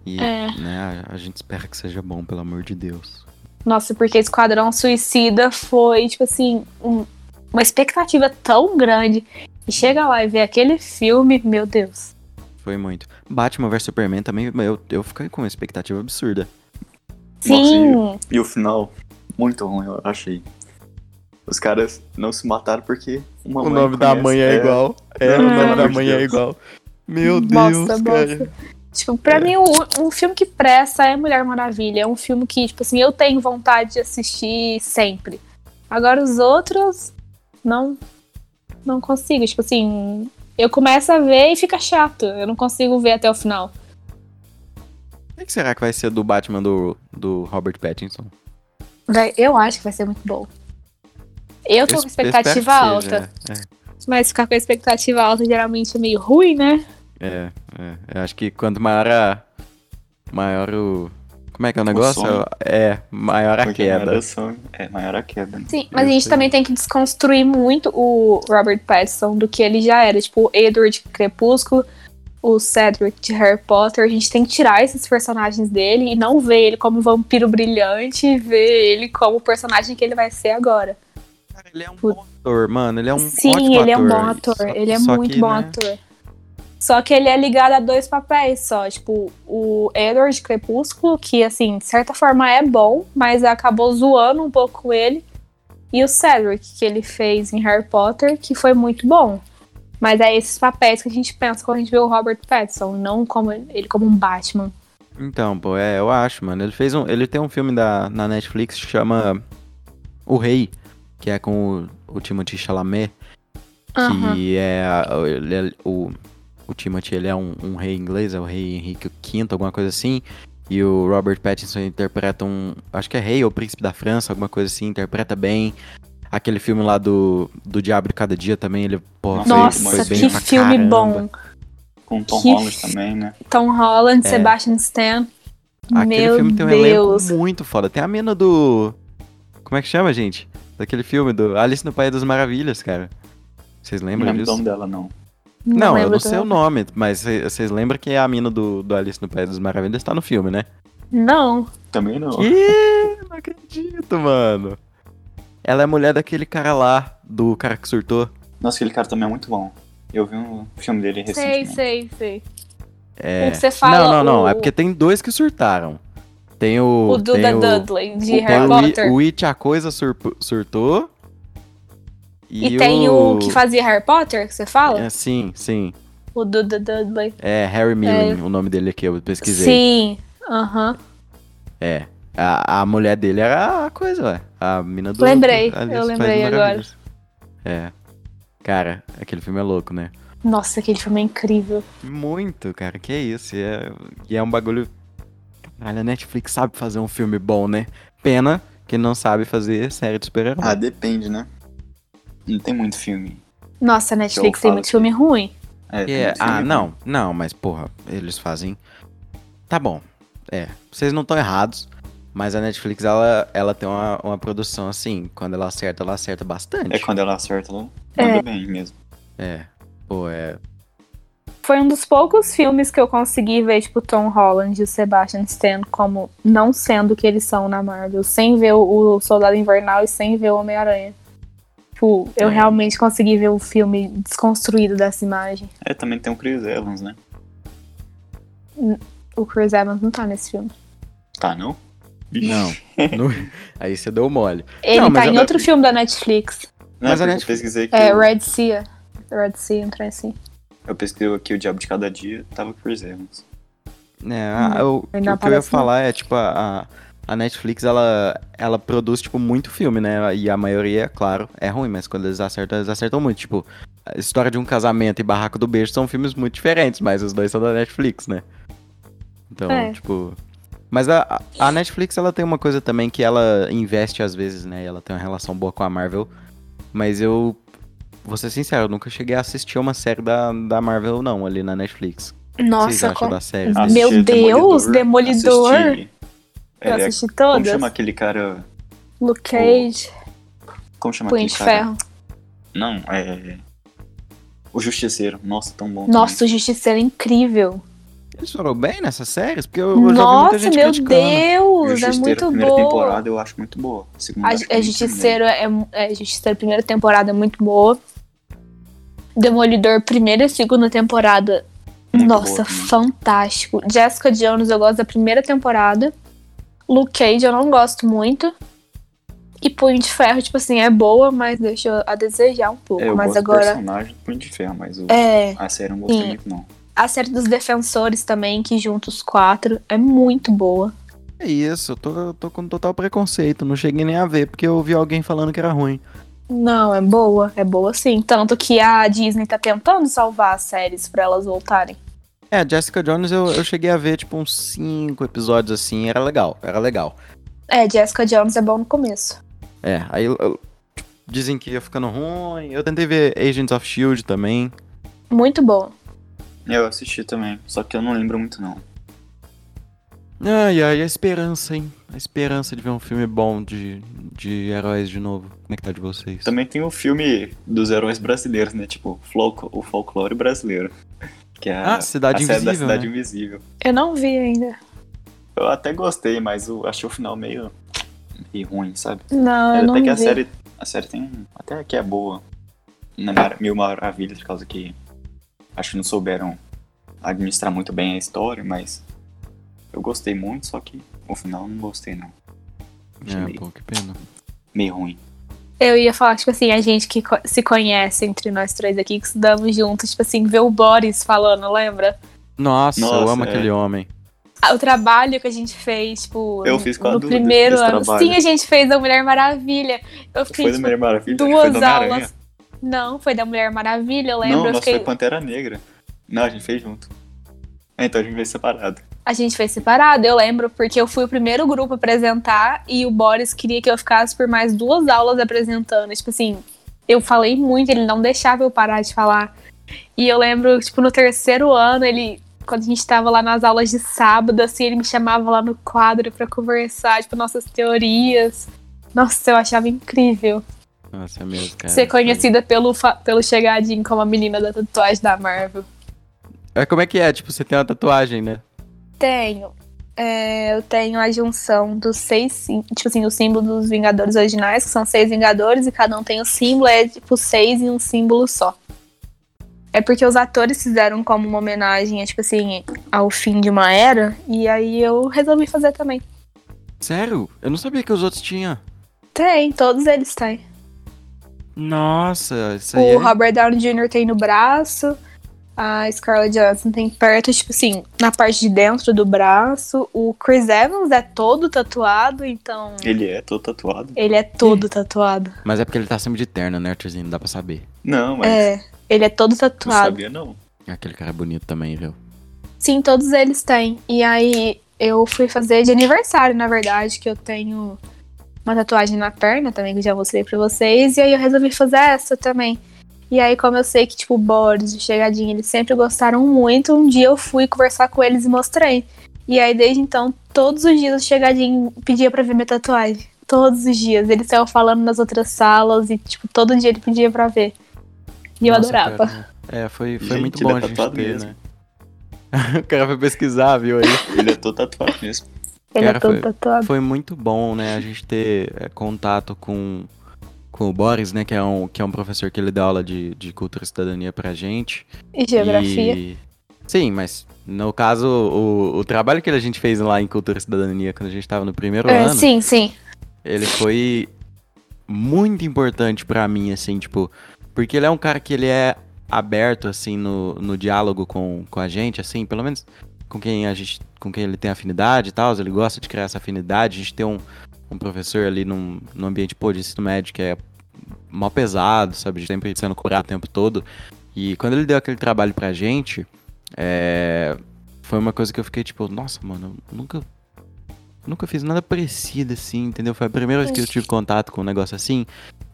E, É. né, a, a gente espera que seja bom, pelo amor de Deus. nossa, porque Esquadrão Suicida foi, tipo assim, um- uma expectativa tão grande. E chega lá e vê aquele filme, meu Deus. Foi muito. Batman vs Superman também, eu, eu fiquei com uma expectativa absurda. Sim, E o final, muito ruim, eu achei. Os caras não se mataram porque uma o mãe nome da mãe é, igual. É, Não, o nome da mãe é Deus. igual. Meu Nossa, Deus, cara. nossa. Tipo, pra mim, o- um filme que presta é Mulher Maravilha. É um filme que, tipo assim, eu tenho vontade de assistir sempre. Agora os outros, não, não consigo. Tipo assim, eu começo a ver e fica chato. Eu não consigo ver até o final. O que será que vai ser do Batman do, do Robert Pattinson? Eu acho que vai ser muito bom. Eu tô com expectativa alta. seja, Mas ficar com a expectativa alta geralmente é meio ruim, né? É, é. Eu acho que quanto maior a. Maior o. Como é que é o negócio? sonho. É, maior a Porque queda. maior a sonho- É, maior a queda. né? Sim, mas a Eu gente sei. também tem que desconstruir muito o Robert Pattinson do que ele já era. Tipo, o Edward de Crepúsculo, o Cedric de Harry Potter. A gente tem que tirar esses personagens dele e não ver ele como vampiro brilhante e ver ele como o personagem que ele vai ser agora. Ele é um bom ator, mano. Ele é um Sim, ele é um ator. bom ator. Só- ele é muito que, bom né, ator. Só que ele é ligado a dois papéis só. Tipo, o Edward de Crepúsculo, que, assim, de certa forma é bom, mas acabou zoando um pouco ele. E o Cedric, que ele fez em Harry Potter, que foi muito bom. Mas é esses papéis que a gente pensa quando a gente vê o Robert Pattinson, não como ele como um Batman. Então, pô, é, eu acho, mano. Ele fez um. Ele tem um filme da, na Netflix que chama O Rei, que é com o, o Timothy Chalamet, que Aham. é, é- o, o Timothy ele é um, um rei inglês, é o rei Henrique V, alguma coisa assim. E o Robert Pattinson interpreta um. Acho que é rei ou príncipe da França, alguma coisa assim, interpreta bem. Aquele filme lá do, do Diabo de Cada Dia também, ele, pô, foi, Nossa, foi Nossa, bem que filme caramba. bom. Com Tom Que Holland também, né? Tom Holland, É. Sebastian Stan. Aquele Meu filme tem um Deus. elenco muito foda. Tem a mina do. Como é que chama, gente? Daquele filme do Alice no País das Maravilhas, cara. Vocês Não lembram lembro o disso? nome dela, não. Não, eu lembro não sei o nome, mas cê- vocês lembram que a mina do, do Alice no País das Maravilhas tá no filme, né? Não. Também não. Que? Não acredito, mano. Ela é mulher daquele cara lá, do cara que surtou. Nossa, aquele cara também é muito bom. Eu vi um filme dele Sei, recentemente. sei, sei. É... O que você fala, não, não, não. o- É porque tem dois que surtaram. Tem o. O Duda o, Dudley, de o, Harry o, Potter. o It a Coisa surp- surtou. E, tem o... que fazia Harry Potter, que você fala? É, sim, sim. O Duda Dudley. É Harry Milling, o nome dele aqui, eu pesquisei. Sim, aham. É. A, a mulher dele era a coisa, ué. A mina do. Lembrei, do eu lembrei agora. É. Cara, aquele filme é louco, né? Nossa, aquele filme é incrível. Muito, cara, que isso. E é, e é um bagulho. Caralho, a Netflix sabe fazer um filme bom, né? Pena que não sabe fazer série de super-herói. Ah, depende, né? Não tem muito filme. Nossa, a Netflix tem muito que- filme ruim. É, tem É, muito filme ah, ruim. não, não, mas porra, eles fazem. Tá bom. É, vocês não estão errados, Mas a Netflix, ela, ela tem uma, uma produção assim, quando ela acerta, ela acerta bastante. É quando ela acerta, ela É. manda bem mesmo. É. Pô, é. Foi um dos poucos filmes que eu consegui ver, tipo, Tom Holland e o Sebastian Stan como não sendo o que eles são na Marvel, sem ver o, Soldado Invernal e sem ver o Homem-Aranha. Tipo, eu É. realmente consegui ver o filme desconstruído dessa imagem. É, também tem o Chris Evans, né? O Chris Evans não tá nesse filme. Tá, não? Não. No- Aí você deu mole. Ele Não, mas tá em eu- outro filme da Netflix. Não, Mas é a Netflix- eu pesquisei que É o- Red Sea. Red Sea, um trem assim. Eu pesquisei aqui o Diabo de Cada Dia, tava o Chris Evans. É, a- o, ele não o que eu ia falar é, tipo, a, a Netflix, ela, ela produz, tipo, muito filme, né? E a maioria, claro, é ruim, mas quando eles acertam, eles acertam muito. Tipo, a História de um Casamento e Barraco do Beijo são filmes muito diferentes, mas os dois são da Netflix, né? Então, É. tipo... Mas a, a Netflix, ela tem uma coisa também que ela investe às vezes, né? Ela tem uma relação boa com a Marvel. Mas eu, vou ser sincero, eu nunca cheguei a assistir uma série da, da Marvel, não, ali na Netflix. O Nossa, com... série? Assisti Meu Deus, Demolidor. assisti- eu é, assisti como todas. chama aquele cara... Luke Cage, Como chama Punho aquele de cara? Ferro. Não, é... O Justiceiro. Nossa, tão bom Nossa, o Justiceiro é incrível. Eles foram bem nessas séries? Porque eu, eu já vi muita Nossa, gente meu criticando. também. Deus, é muito primeira boa. temporada eu acho muito boa. A segunda A, a nem Justiceiro é, é Justiceiro, primeira temporada é muito boa. Demolidor, primeira e segunda temporada. Muito nossa, boa fantástico. Jessica Jones, eu gosto da primeira temporada. Luke Cage, eu não gosto muito. E Punho de Ferro, tipo assim, é boa, mas deixa a desejar um pouco. É, eu mas gosto do agora. personagem do Punho de Ferro, mas o... É. a série eu não gostei Sim. muito, não. A série dos Defensores também, que junta os quatro, é muito boa. É isso, eu tô, eu tô com total preconceito. Não cheguei nem a ver, porque eu ouvi alguém falando que era ruim. Não, é boa, é boa sim. Tanto que a Disney tá tentando salvar as séries pra elas voltarem. É, Jessica Jones eu, eu cheguei a ver, tipo, uns cinco episódios assim, era legal, era legal. É, Jessica Jones é bom no começo. É, aí eu- eu- dizem que ia ficando ruim. Eu tentei ver Agents of Shield também. Muito bom. Eu assisti também, só que eu não lembro muito, não. Ai, ai, a esperança, hein? A esperança de ver um filme bom de, de heróis de novo. Como é que tá de vocês? Também tem o filme dos heróis brasileiros, né? Tipo, folclo- o folclore brasileiro. Que é a, Ah, Cidade a série da Invisível, Cidade né? Invisível. Eu não vi ainda. Eu até gostei, mas eu achei o final meio, meio ruim, sabe? Não, Mas eu não até que vi. a série, a série tem. um- Até que é boa. Na Mar- Mil Maravilhas, por causa que. Acho que não souberam administrar muito bem a história, mas. Eu gostei muito, só que o final eu não gostei, não. Achei É, meio, pô, que pena. meio ruim. Eu ia falar, tipo assim, a gente que se conhece entre nós três aqui, que estudamos juntos, tipo assim, ver o Boris falando, lembra? Nossa, eu Nossa, amo é. aquele homem. Ah, O trabalho que a gente fez, tipo, Eu fiz com a no Duda primeiro ano. trabalho. Sim, a gente fez a Mulher Maravilha. Eu fiquei, Foi da tipo, Mulher Maravilha? foi duas Homem-Aranha. aulas. Não, foi da Mulher Maravilha, eu lembro. Não, eu nós fiquei... foi Pantera Negra. Não, a gente fez junto. É, então a gente fez separado. A gente fez separado, eu lembro, porque eu fui o primeiro grupo a apresentar e o Boris queria que eu ficasse por mais duas aulas apresentando. Tipo assim, eu falei muito, ele não deixava eu parar de falar. E eu lembro, tipo, no terceiro ano, ele. Quando a gente tava lá nas aulas de sábado, assim, ele me chamava lá no quadro pra conversar, tipo, nossas teorias. Nossa, eu achava incrível. Nossa, é mesmo, cara. Ser conhecida pelo, pelo chegadinho como a menina da tatuagem da Marvel. É, como é que é? Tipo, você tem uma tatuagem, né? Tenho. É, eu tenho a junção dos seis, tipo assim, o símbolo dos Vingadores originais, que são seis Vingadores, e cada um tem o símbolo, é tipo seis em um símbolo só. É porque os atores fizeram como uma homenagem, tipo assim, ao fim de uma era, e aí eu resolvi fazer também. Sério? Eu não sabia que os outros tinham. Tem, todos eles têm. Nossa, isso aí O é... Robert Downey Jr. tem no braço, a Scarlett Johansson tem perto, tipo assim, na parte de dentro do braço. O Chris Evans é todo tatuado, então Ele é todo tatuado. ele é todo tatuado. Mas é porque ele tá sempre de terno, né, Arthurzinho? Não dá pra saber. Não, mas É, ele é todo não tatuado. sabia não. Aquele cara é bonito também, viu? Sim, todos eles têm. E aí eu fui fazer de aniversário, na verdade, que eu tenho uma tatuagem na perna também, que eu já mostrei pra vocês. E aí eu resolvi fazer essa também. E aí, como eu sei que, tipo, o Boris e o Chegadinho, eles sempre gostaram muito, um dia eu fui conversar com eles e mostrei. E aí, desde então, todos os dias o chegadinho pedia pra ver minha tatuagem. Todos os dias. Ele saiu falando nas outras salas e, tipo, todo dia ele pedia pra ver. E eu Nossa, adorava. cara. É, foi, foi Gente, muito ele bom é a gente ter, mesmo. né? o cara foi pesquisar, viu aí? Ele é todo tatuado mesmo. Ele Cara, é todo foi- tatuado. Foi muito bom, né, a gente ter é, contato com, com o Boris, né, que é um, que é um professor que ele dá aula de, de cultura e cidadania pra gente. E geografia. E- Sim, mas no caso, o, o trabalho que a gente fez lá em cultura e cidadania quando a gente tava no primeiro É, ano, sim, sim. ele foi muito importante pra mim, assim, tipo, porque ele é um cara que ele é aberto, assim, no, no diálogo com, com a gente, assim, pelo menos com quem a gente, com quem ele tem afinidade e tal, ele gosta de criar essa afinidade, a gente tem um, um professor ali num, num ambiente, pô, de ensino médio que é mal pesado, sabe, de sempre sendo cobrado o tempo todo, e quando ele deu aquele trabalho pra gente, é, foi uma coisa que eu fiquei, tipo, nossa, mano, eu nunca Nunca fiz nada parecido assim, entendeu? Foi a primeira vez que eu tive contato com um negócio assim.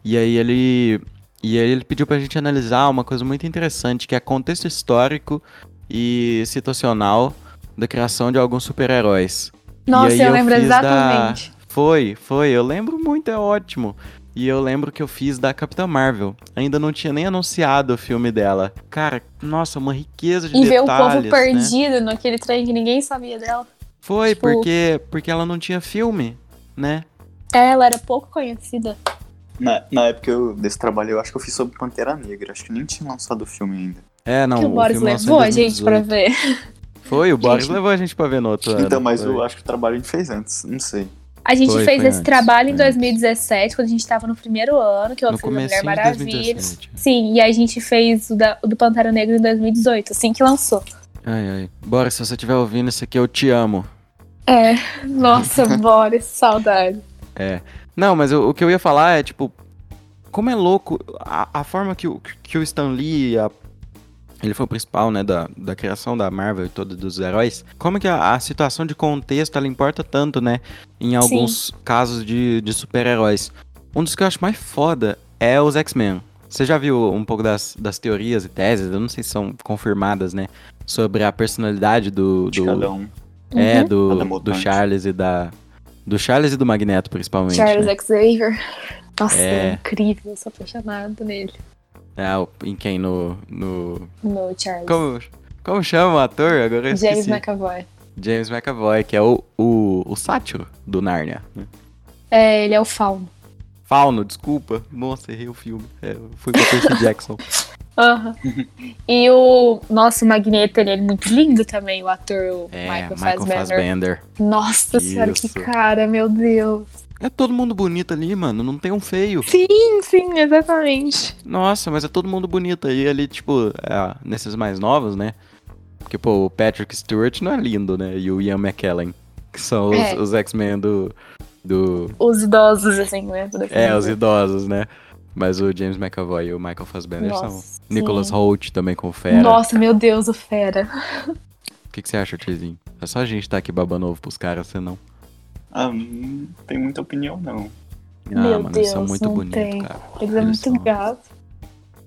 E aí ele. E aí ele pediu pra gente analisar uma coisa muito interessante, que é contexto histórico e situacional da criação de alguns super-heróis. Nossa, eu lembro fiz da- exatamente. Foi, foi, eu lembro muito, é ótimo. E eu lembro que eu fiz da Capitã Marvel. Ainda não tinha nem anunciado o filme dela. Cara, nossa, uma riqueza de E ver o detalhes. povo né? perdido naquele trem que ninguém sabia dela. Foi, Tipo- porque, porque ela não tinha filme, né? É, ela era pouco conhecida. Na, na época eu- desse trabalho, eu acho que eu fiz sobre Pantera Negra. Acho que nem tinha lançado o filme ainda. É, não, que o Boris filme lançou em levou a gente pra 2018. ver. Foi, o Boris Gente. levou a gente pra ver no outro ano. então, mas foi. eu acho que o trabalho a gente fez antes. Não sei. A gente Foi, fez foi esse antes, trabalho em foi antes. 2017, quando a gente tava no primeiro ano, que eu No fiz a Mulher Maravilha. 2017. Sim, e a gente fez o, da- o do Pantera Negra em 2018, assim que lançou. Ai, ai. Boris, se você estiver ouvindo isso aqui, eu te amo. É, nossa, Boris, saudade. É. Não, mas o, o que eu ia falar é, tipo, como é louco a, a forma que o, que o Stan Lee, a- ele foi o principal, né, da, da criação da Marvel e todos dos heróis, como que a, a situação de contexto, ela importa tanto, né, em alguns casos de, de super-heróis. Um dos que eu acho mais foda é os X-Men. Você já viu um pouco das, das teorias e teses, eu não sei se são confirmadas, né, sobre a personalidade do... De do cada um. É, Uhum. do, do. Charles e da... Do Charles e do Magneto, principalmente. Charles né? Xavier. Nossa, É. é incrível, eu sou apaixonada nele. É, em quem? No. no... No Charles. Como, como chama o ator? Agora eu James esqueci. McAvoy. James McAvoy, que é o, o, o sátiro do Narnia. né? É, ele é o Fauno. Fauno, desculpa. Nossa, errei o filme. É, fui com o Percy Jackson. Aham. e o. Nossa, o Magneto, ele é muito lindo também, o ator o É, Michael, Michael Fassbender. Fassbender. Nossa senhora, que Isso. cara, meu Deus. É todo mundo bonito ali, mano. Não tem um feio. Sim, sim, exatamente. Nossa, mas é todo mundo bonito. E ali, tipo, é, nesses mais novos, né? Porque, pô, o Patrick Stewart não é lindo, né? E o Ian McKellen, que são os, É. os X-Men do, do, Os idosos, assim, né? assim É, os idosos, né? Mas o James McAvoy e o Michael Fassbender Nossa, são. sim. Nicholas Holt também com Fera. Nossa, meu Deus, o Fera. O que, que você acha, Tizinho? É só a gente tá aqui babando ovo pros caras, você não. Ah, não tem muita opinião, não. Ah, Meu mano, eles são Deus, muito não bonitos, tem. cara. Eles é Eles muito são- gato.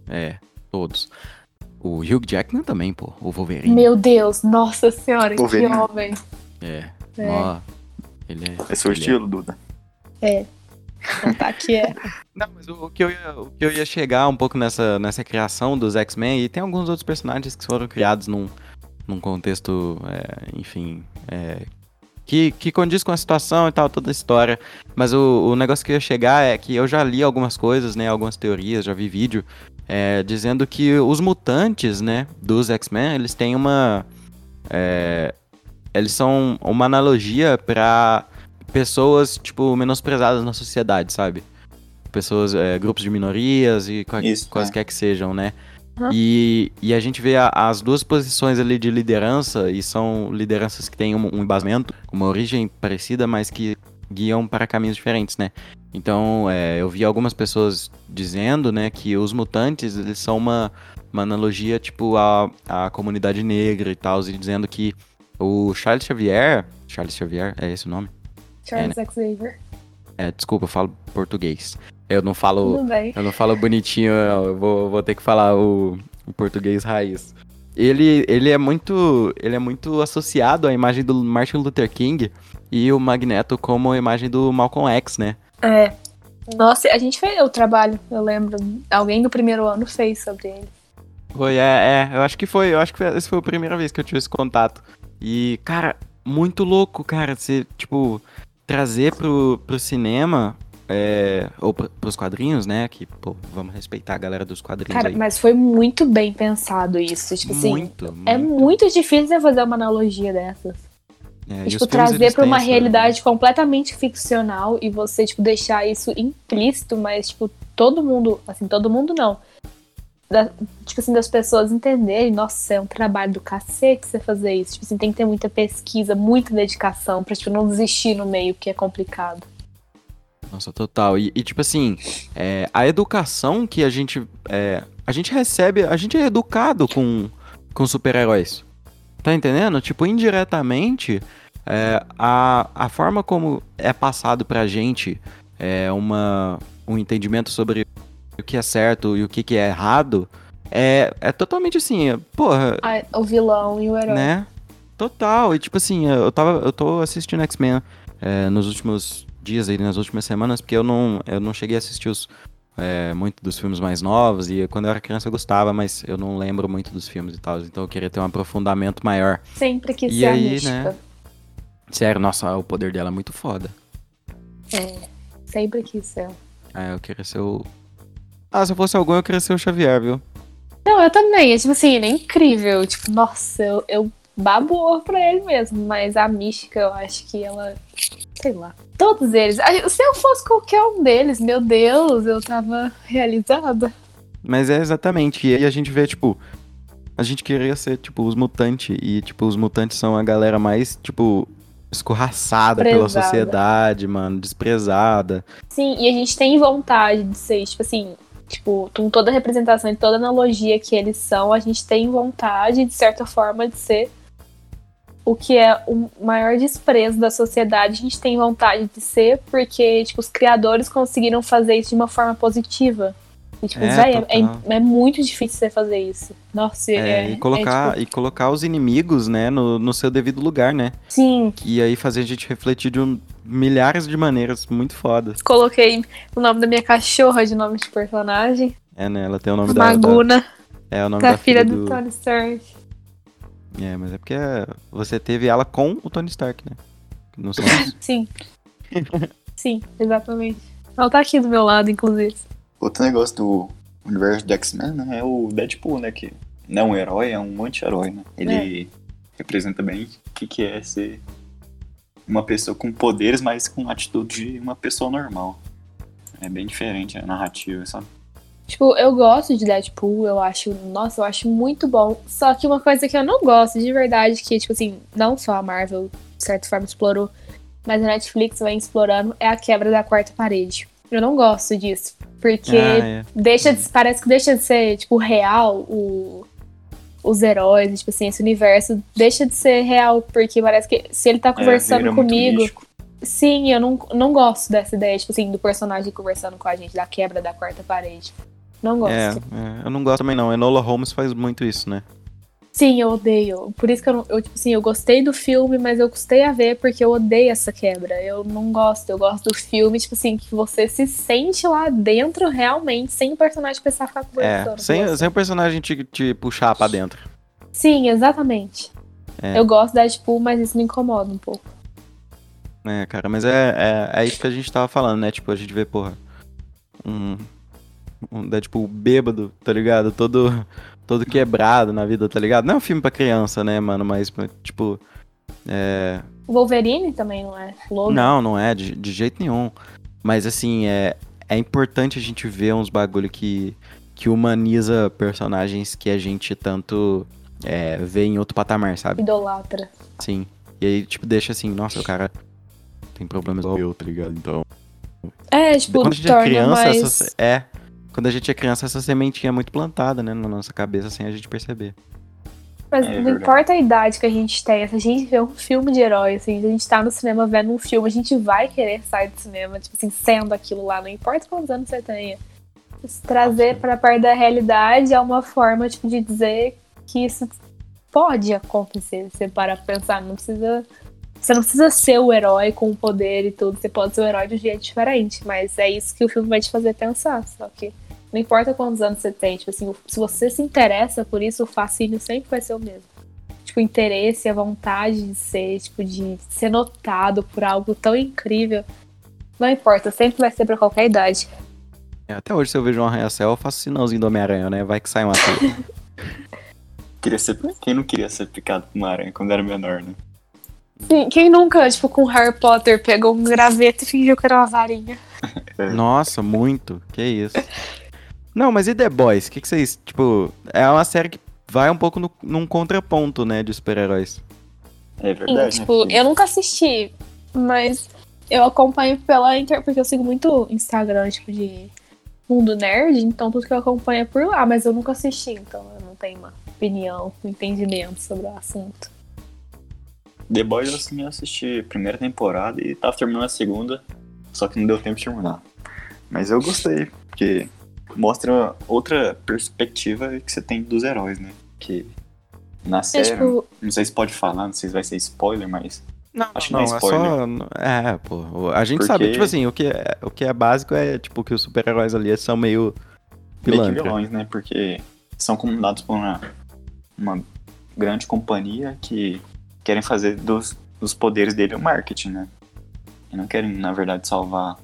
É, todos. O Hugh Jackman também, pô. O Wolverine. Meu Deus, nossa senhora, que Wolverine. homem. É. É. Ó, ele é. É seu ele estilo, Duda. Então tá que é. Não, mas o, o que eu ia, o que eu ia chegar um pouco nessa, nessa criação dos X-Men, e tem alguns outros personagens que foram criados num, num contexto, é, enfim, é, que, que condiz com a situação e tal, toda a história. Mas o, o negócio que eu ia chegar é que eu já li algumas coisas, né, algumas teorias, já vi vídeo, é, dizendo que os mutantes, né, dos X-Men, eles têm uma... é, eles são uma analogia pra pessoas, tipo, menosprezadas na sociedade, sabe? Pessoas, é, grupos de minorias e qua- Isso, quaisquer que sejam, né? Uhum. E, e a gente vê a- as duas posições ali de liderança, e são lideranças que têm um, um embasamento, uma origem parecida, mas que guiam para caminhos diferentes, né? Então, é, eu vi algumas pessoas dizendo, né, que os mutantes, eles são uma, uma analogia, tipo, à, à comunidade negra e tal, e dizendo que o Charles Xavier, Charles Xavier, é esse o nome? Charles Xavier. É, desculpa, eu falo português. Eu não falo, eu não falo bonitinho, eu vou, vou ter que falar o, o português raiz. ele, ele é muito. Ele é muito associado à imagem do Martin Luther King e o Magneto como a imagem do Malcolm X, né? É. Nossa, a gente fez o trabalho, eu lembro. Alguém do primeiro ano fez sobre ele. Foi, é, é, eu acho que foi, eu acho que essa foi a primeira vez que eu tive esse contato. E, cara, muito louco, cara, você, tipo, trazer pro, pro cinema, é, ou pro, pros quadrinhos, né, que, pô, vamos respeitar a galera dos quadrinhos Cara, aí. mas foi muito bem pensado isso. Tipo assim, muito, é muito. muito difícil você fazer uma analogia dessas. É, tipo, os trazer têm uma realidade completamente ficcional e você, tipo, deixar isso implícito, mas, tipo, todo mundo, assim, todo mundo não. Da- tipo assim, das pessoas entenderem, nossa, é um trabalho do cacete você fazer isso. Tipo assim, tem que ter muita pesquisa, muita dedicação pra, tipo, não desistir no meio, que é complicado. Nossa, total. E, e, tipo assim, é, a educação que a gente. é, a gente recebe. A gente é educado com, com super-heróis. Tá entendendo? Tipo, indiretamente, é, a, a forma como é passado pra gente é, uma, um entendimento sobre o que é certo e o que, que é errado é, é totalmente assim, é, porra, o vilão e o herói. né? Total. E tipo assim, eu tava. Eu tô assistindo X-Men é, nos últimos dias aí, nas últimas semanas, porque eu não, eu não cheguei a assistir os. é, muito dos filmes mais novos, e quando eu era criança eu gostava, mas eu não lembro muito dos filmes e tal, então eu queria ter um aprofundamento maior. Sempre quis E aí, mística. né? Sério, nossa, o poder dela é muito foda. Sempre quis ser. É, eu queria ser o. Ah, se eu fosse algum, eu queria ser o Xavier, viu? Não, eu também. É tipo assim, ele é incrível. Tipo, nossa, eu, eu babo o ovo pra ele mesmo. Mas a mística, eu acho que ela. Sei lá. Todos eles. Se eu fosse qualquer um deles, meu Deus, eu tava realizada. Mas é exatamente. E aí a gente vê, tipo. A gente queria ser, tipo, os mutantes. E, tipo, os mutantes são a galera mais, tipo, escorraçada pela sociedade, mano. Desprezada. Sim, e a gente tem vontade de ser, tipo assim. Tipo, com toda a representação e toda a analogia que eles são, a gente tem vontade, de certa forma, de ser o que é o maior desprezo da sociedade. A gente tem vontade de ser porque, tipo, os criadores conseguiram fazer isso de uma forma positiva. E, tipo, É, véi, é, é- é muito difícil você fazer isso. Nossa, É, é. e, colocar, é, tipo, e colocar os inimigos, né, no, no seu devido lugar, né? sim, E aí fazer a gente refletir de um- milhares de maneiras muito fodas. coloquei o nome da minha cachorra de nome de personagem. É, né? Ela tem o nome da, da. Maguna, É o nome da, da filha do Tony Stark. É, mas é porque você teve ela com o Tony Stark, né? Não são Sim. Sim, exatamente. Ela tá aqui do meu lado, inclusive. Outro negócio do universo do X-Men, né, é o Deadpool, né, que não é um herói, é um anti-herói, né. Ele representa bem o que, que é ser uma pessoa com poderes, mas com atitude de uma pessoa normal. É bem diferente a narrativa, sabe? Tipo, eu gosto de Deadpool, eu acho, nossa, eu acho muito bom. Só que uma coisa que eu não gosto de verdade, que, tipo assim, não só a Marvel, de certa forma, explorou, mas a Netflix vem explorando, é a quebra da quarta parede. Eu não gosto disso. Porque Ah, é. deixa de, parece que deixa de ser, tipo, real o, os heróis, tipo assim, esse universo deixa de ser real, porque parece que se ele tá É, conversando muito comigo. Sim, eu não, não gosto dessa ideia, tipo assim, do personagem conversando com a gente, da quebra da quarta parede. Não gosto. É, é, eu não gosto também não. Enola Holmes faz muito isso, né? Sim, eu odeio. Por isso que eu, não, eu, tipo assim, eu gostei do filme, mas eu custei a ver porque eu odeio essa quebra. Eu não gosto. Eu gosto do filme, tipo assim, que você se sente lá dentro realmente, sem o personagem precisar ficar conversando. É, com sem, você. sem o personagem te, te puxar pra dentro. Sim, exatamente. É. Eu gosto da Deadpool, mas isso me incomoda um pouco. É, cara, mas é, é, é isso que a gente tava falando, né? Tipo, a gente vê, porra, um, um Deadpool bêbado, tá ligado? Todo, todo quebrado na vida, tá ligado? Não é um filme pra criança, né, mano? Mas, tipo, é... Wolverine também não é? Logan. Não, não é, de, de jeito nenhum. Mas, assim, é, é importante a gente ver uns bagulho que, que humaniza personagens que a gente tanto é, vê em outro patamar, sabe? Idolatra. Sim. E aí, tipo, deixa assim, nossa, o cara tem problemas igual eu, tá ligado? Então. É, tipo, quando a gente é criança, mais... essa, é. Quando a gente é criança, essa sementinha é muito plantada, né, na nossa cabeça, sem a gente perceber. Mas É não importa a idade que a gente tem, se a gente vê um filme de herói, assim, se a gente tá no cinema vendo um filme, a gente vai querer sair do cinema, tipo assim, sendo aquilo lá, não importa quantos anos você tenha. Se trazer pra perto da realidade é uma forma, tipo, de dizer que isso pode acontecer. Você para pra pensar, não precisa. Você não precisa ser o herói com o poder e tudo. Você pode ser o herói de um jeito diferente. Mas é isso que o filme vai te fazer pensar. Só que não importa quantos anos você tem, tipo assim, se você se interessa por isso, o fascínio sempre vai ser o mesmo. Tipo, o interesse, a vontade de ser, tipo, de ser notado por algo tão incrível. Não importa, sempre vai ser pra qualquer idade. É, até hoje, se eu vejo um arranha-céu, eu faço sinalzinho do Homem-Aranha, né? Vai que sai uma. Queria ser... Quem não queria ser picado por uma aranha quando era menor, né? Sim, quem nunca, tipo, com Harry Potter, pegou um graveto e fingiu que era uma varinha? Nossa, muito. Que isso. Não, mas e The Boys? O que, que vocês. Tipo, é uma série que vai um pouco no, num contraponto, né, de super-heróis. É Sim, verdade, tipo, né? eu nunca assisti, mas eu acompanho pela inter... porque eu sigo muito Instagram, tipo, de mundo nerd, então tudo que eu acompanho é por lá, mas eu nunca assisti, então eu não tenho uma opinião, um entendimento sobre o assunto. The Boys, assim, eu assisti a primeira temporada e tava terminando a segunda, só que não deu tempo de terminar. Mas eu gostei, porque mostra outra perspectiva que você tem dos heróis, né? Que na É, série, tipo, não sei se pode falar, não sei se vai ser spoiler, mas Não, Acho que não, não é é spoiler. só. É, pô. A gente Porque- sabe, tipo assim, o que é, o que é básico é, tipo, que os super-heróis ali são meio. meio que Pilantra. vilões, né? Porque são comandados por uma, uma grande companhia que querem fazer dos, dos poderes dele o marketing, né? E não querem, na verdade, salvar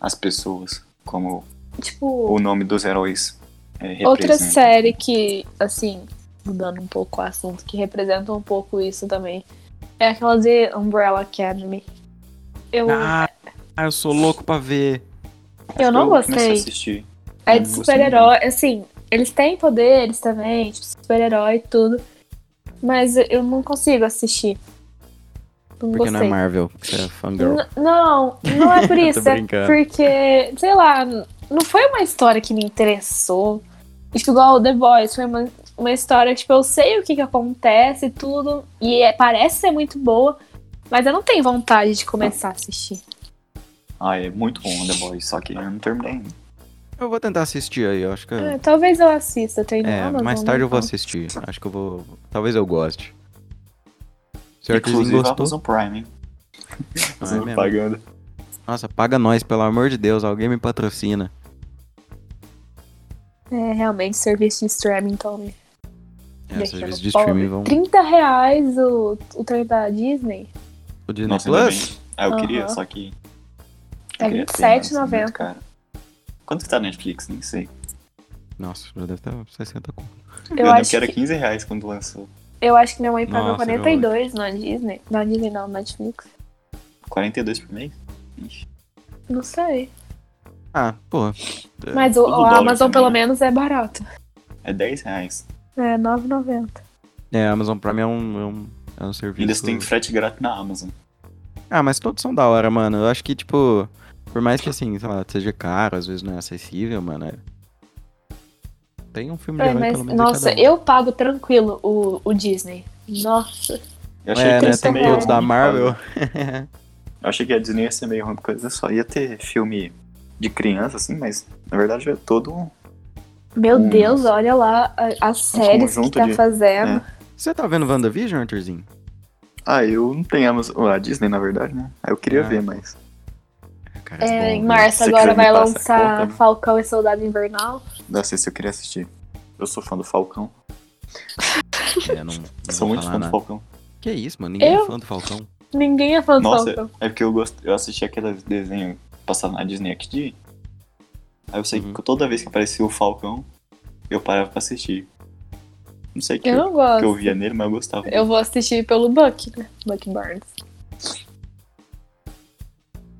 as pessoas, como tipo, o nome dos heróis é, outra série que, assim, mudando um pouco o assunto, que representa um pouco isso também, é aquela de Umbrella Academy. Eu, Ah, eu sou louco pra ver. eu não comecei a gostei. assistir. É Eu de não gostei super-herói, assim, eles têm poderes também, tipo, super-herói e tudo. Mas eu não consigo assistir. Não Porque não é gostei. Marvel, porque você é fangirl. N- não, não é por isso. é porque, sei lá, não foi uma história que me interessou. Tipo, igual The Boys, foi uma, uma história que, tipo, eu sei o que, que acontece e tudo. E é- parece ser muito boa, mas eu não tenho vontade de começar a assistir. Ah, é muito bom The Boys, só que eu não terminei ainda. Eu vou tentar assistir aí, eu acho que. É, talvez eu assista, tem no É, mais tarde eu vou assistir. Acho que eu vou. Talvez eu goste. Arthurzinho Inclusive, gostou? Amazon Prime, hein? Ah, é. Nossa, paga nós, pelo amor de Deus, alguém me patrocina. É, realmente, serviço de streaming, então. me É, serviço de pobre. streaming vão. 30 reais o, o trem da Disney. O Disney Nossa, Plus? Ah, eu queria, Aham. só que... É eu queria ter, mas é R$27,90. muito caro. Quanto que tá na Netflix? Nem sei. Nossa, já deve estar 60 conto. Eu, Eu, acho que era que, 15 reais quando lançou. eu acho que minha mãe pagou Nossa, 42 na Disney. Na Disney não, na Netflix. 42 por mês? Ixi. Não sei. Ah, pô. Mas o, dólar Amazon também, pelo né? menos é barato. É 10 reais. É R$9,90. É, a Amazon Prime é um, é um, é um serviço. Ainda você tem frete grátis na Amazon. Ah, mas todos são da hora, mano. Eu acho que, tipo, por mais que assim, sei lá, seja caro, às vezes não é acessível, mano. é- Tem um filme de É, herói, mas, pelo menos. nossa, um. eu pago tranquilo o, o Disney. Nossa. Eu achei É, que né? Tem meio todos da Marvel. Eu achei que a Disney ia ser meio ruim, porque só ia ter filme de criança, assim, mas na verdade é todo. Meu Hum. Deus, olha lá as séries que tá de- fazendo. Você tá vendo WandaVision, Arthurzinho? Ah, eu não tenho Amazon, a Disney, na verdade, né? Aí eu queria Ah. ver, mas. Cara, É, bom, em viu? março agora vai lançar conta, né? Falcão e Soldado Invernal. Não sei se eu queria assistir. Eu sou fã do Falcão. É, não, não sou muito fã do nada. Falcão. Que isso, mano? Ninguém Eu? é fã do Falcão. Ninguém é fã do Nossa, Falcão. é porque eu gosto. Eu assisti aqueles desenhos passados na Disney XD. Aí eu sei Uhum. que toda vez que aparecia o Falcão, eu parava pra assistir. Não sei o que, Eu eu, não gosto. que eu via nele, mas eu gostava. Eu vou assistir pelo Buck, né? Buck Barnes.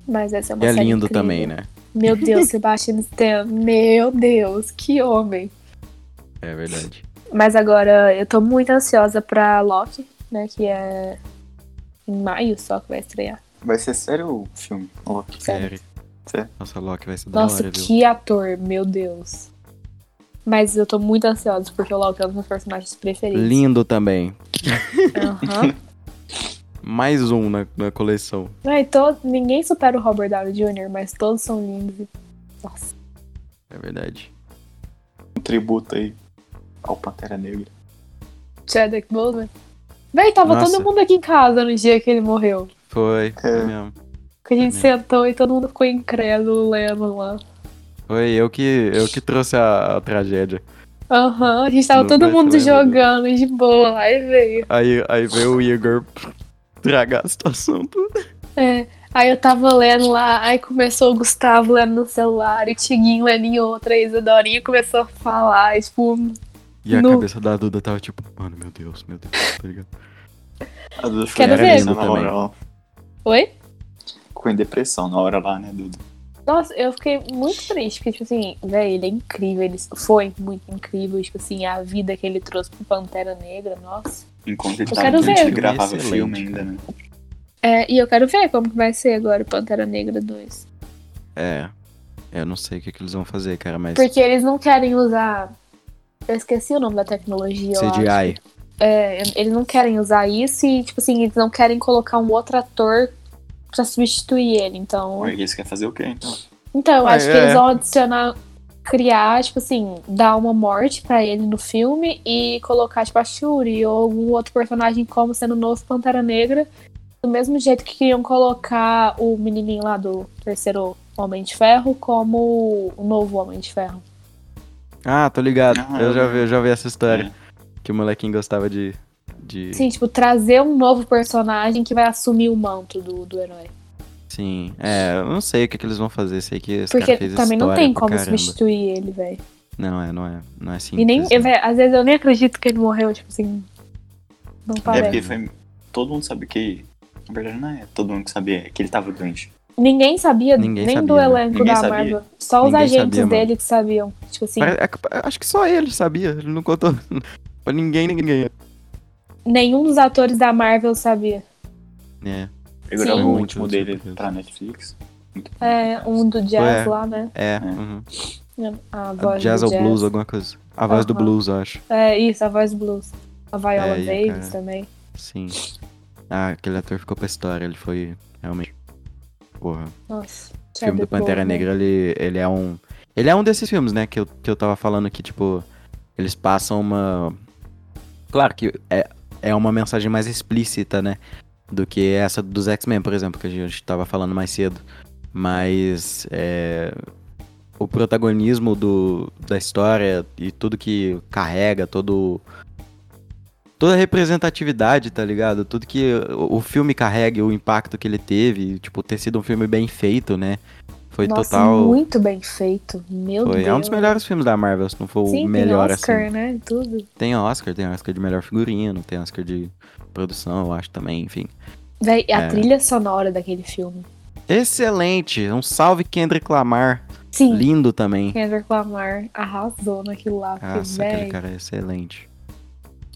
Mas essa é uma E é série lindo incrível. também, né? Meu Deus, Sebastian Stan. Meu Deus, que homem. É verdade. Mas agora eu tô muito ansiosa pra Loki, né? Que é em maio só que vai estrear. Vai ser sério o filme? Loki? Sério. Nossa, Loki vai ser da Nossa, hora, viu? que ator, meu Deus. Mas eu tô muito ansiosa porque o Loki é um dos meus personagens preferidos. Lindo também. Aham. Mais um na, na coleção. Ai, to- Ninguém supera o Robert Downey Jr., mas todos são lindos. e- Nossa. É verdade. Um tributo aí ao Pantera Negra. Chadwick Boseman. Véi, tava Nossa. todo mundo aqui em casa no dia que ele morreu. Foi, foi É. mesmo. Que a gente mesmo. sentou e todo mundo ficou incrédulo lendo lá. Foi eu que, eu que trouxe a, a tragédia. Aham, a gente tava Não todo mundo jogando de boa lá e veio. Aí, aí veio o Igor tragar a situação toda. É. Aí eu tava lendo lá, aí começou o Gustavo lendo no celular, e o Tiguinho lendo em outra, e a Isadorinha começou a falar, e, tipo, E a No- cabeça da Duda tava tipo, mano, meu Deus, meu Deus, tá ligado? A Duda ficou Quero ver. na lá. oi? Ficou em depressão na hora lá, né, Duda? Nossa, eu fiquei muito triste, porque, tipo assim, velho, ele é incrível, ele foi muito incrível, tipo assim, a vida que ele trouxe pro Pantera Negra, nossa. Enquanto ele Eu tava quero doente, ver. ele gravava Excelente, filme ainda, né? É, e eu quero ver como que vai ser agora o Pantera Negra 2. É. Eu não sei o que, que eles vão fazer, cara, mas. Porque eles não querem usar. Eu esqueci o nome da tecnologia. eu acho. CGI. É, eles não querem usar isso e, tipo assim, eles não querem colocar um outro ator pra substituir ele. Então, Ué, eles querem fazer o quê, então? então eu Ah, acho que é. eles vão adicionar, criar, tipo assim, dar uma morte pra ele no filme e colocar, tipo, a Shuri ou algum outro personagem como sendo o novo Pantera Negra. Do mesmo jeito que queriam colocar o menininho lá do terceiro Homem de Ferro como o novo Homem de Ferro. Ah, tô ligado. Ah, eu já eu- vi, eu já vi essa história. É. Que o molequinho gostava de. De... Sim, tipo, trazer um novo personagem que vai assumir o manto do, do herói. Sim. É, eu não sei o que, que eles vão fazer. Sei que esse Porque cara fez também não tem como caramba. substituir ele, velho. Não, é, não é. Não é simples. E nem, né? eu, véi, às vezes eu nem acredito que ele morreu, tipo assim. Não É parece. porque foi. Todo mundo sabe que. Na verdade, não é todo mundo que sabia que ele tava doente. Ninguém sabia, Ninguém nem sabia, do né? elenco Ninguém da sabia. Marvel. Só os Ninguém agentes sabia, dele que sabiam. Tipo assim, é- acho que só ele sabia. Ele não contou pra ninguém, ninguém. Nenhum dos atores da Marvel sabia. É, Ele Sim. gravou o último dele pra Netflix. É, um do jazz Ué. lá, né? é. É. uhum. A voz Jazz do ou jazz. blues, alguma coisa. A voz do Aham. blues, eu acho. É, isso, a voz do blues. A Viola É, Davis cara- também. Sim. Ah, aquele ator ficou pra história. Ele foi realmente. Porra. Nossa. O filme do Pantera. Negra, ele, ele é um. Ele é um desses filmes, né? Que eu, que eu tava falando que, tipo, eles passam uma. Claro que é, é uma mensagem mais explícita, né? Do que essa dos X-Men, por exemplo, que a gente tava falando mais cedo. Mas é, o protagonismo do, da história e tudo que carrega, todo. Toda a representatividade, tá ligado? Tudo que o, o filme carrega, o impacto que ele teve, tipo, ter sido um filme bem feito, né? Foi Nossa, total. muito bem feito. Meu Foi Deus. é um dos melhores filmes da Marvel, se não for Sim, o melhor, tem Oscar, assim. né? Tudo. Tem Oscar, tem Oscar de melhor figurino, tem Oscar de produção, eu acho também, enfim. Véi, a É. trilha sonora daquele filme. Excelente! Um salve Kendrick Lamar. Sim, Lindo também. Kendrick Lamar arrasou naquilo lá. Nossa, aquele cara é excelente.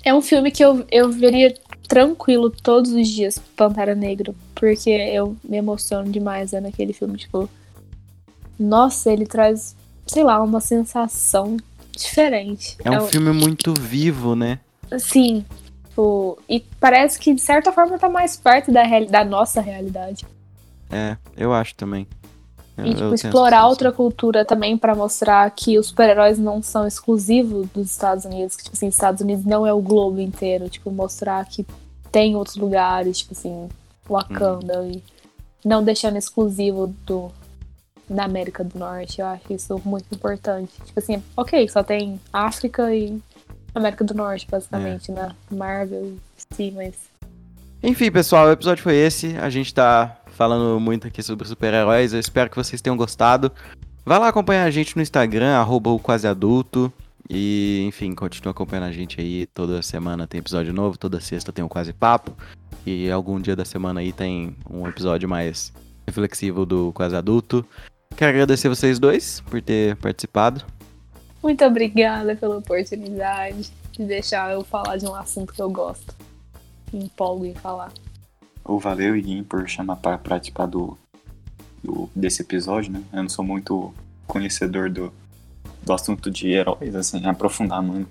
É um filme que eu, eu veria tranquilo todos os dias, Pantera Negra, porque eu me emociono demais vendo aquele filme, tipo. Nossa, ele traz, sei lá, uma sensação diferente. É um filme muito vivo, né? Sim. Tipo, e parece que, de certa forma, tá mais perto da, reali- da nossa realidade. É, eu acho também. Eu- E, tipo, explorar outra cultura também pra mostrar que os super-heróis não são exclusivos dos Estados Unidos. Que, tipo assim, Estados Unidos não é o globo inteiro. Tipo, mostrar que tem outros lugares, tipo assim, Wakanda. Uhum. E não deixando exclusivo do da América do Norte. Eu acho isso muito importante. Tipo assim, ok, só tem África e América do Norte, basicamente, É. na Marvel, sim, mas. Enfim, pessoal, o episódio foi esse. A gente tá falando muito aqui sobre super-heróis. Eu espero que vocês tenham gostado. Vai lá acompanhar a gente no Instagram, arroba o quase adulto. E, enfim, continua acompanhando a gente aí. Toda semana tem episódio novo, toda sexta tem um quase papo. E algum dia da semana aí tem um episódio mais reflexivo do quase adulto. Quero agradecer vocês dois por ter participado. Muito obrigada pela oportunidade de deixar eu falar de um assunto que eu gosto. Me empolgo em falar. Ou valeu, Iguinho, por chamar pra participar do, do- desse episódio, né? Eu não sou muito conhecedor do, do assunto de heróis, assim, aprofundar muito.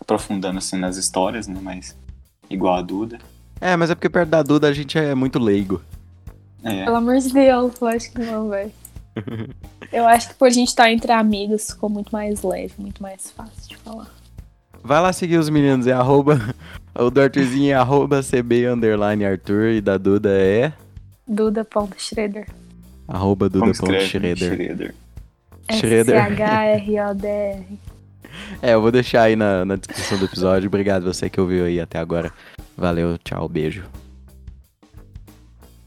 Aprofundando, assim, nas histórias, né? Mas igual a Duda. É, mas é porque perto da Duda a gente é muito leigo. É, Pelo amor de Deus, eu acho que não, velho. Eu acho que por a gente estar entre amigos ficou muito mais leve, muito mais fácil de falar. vai lá seguir os meninos, é arroba. O do Arthurzinho é arroba CB underline Arthur e da Duda é. Duda.schroeder. Arroba? Duda.schroeder. Schroeder. Schroeder. S-H-R-O-D-R. É, eu vou deixar aí na, na descrição do episódio. Obrigado você que ouviu aí até agora. Valeu, tchau, beijo.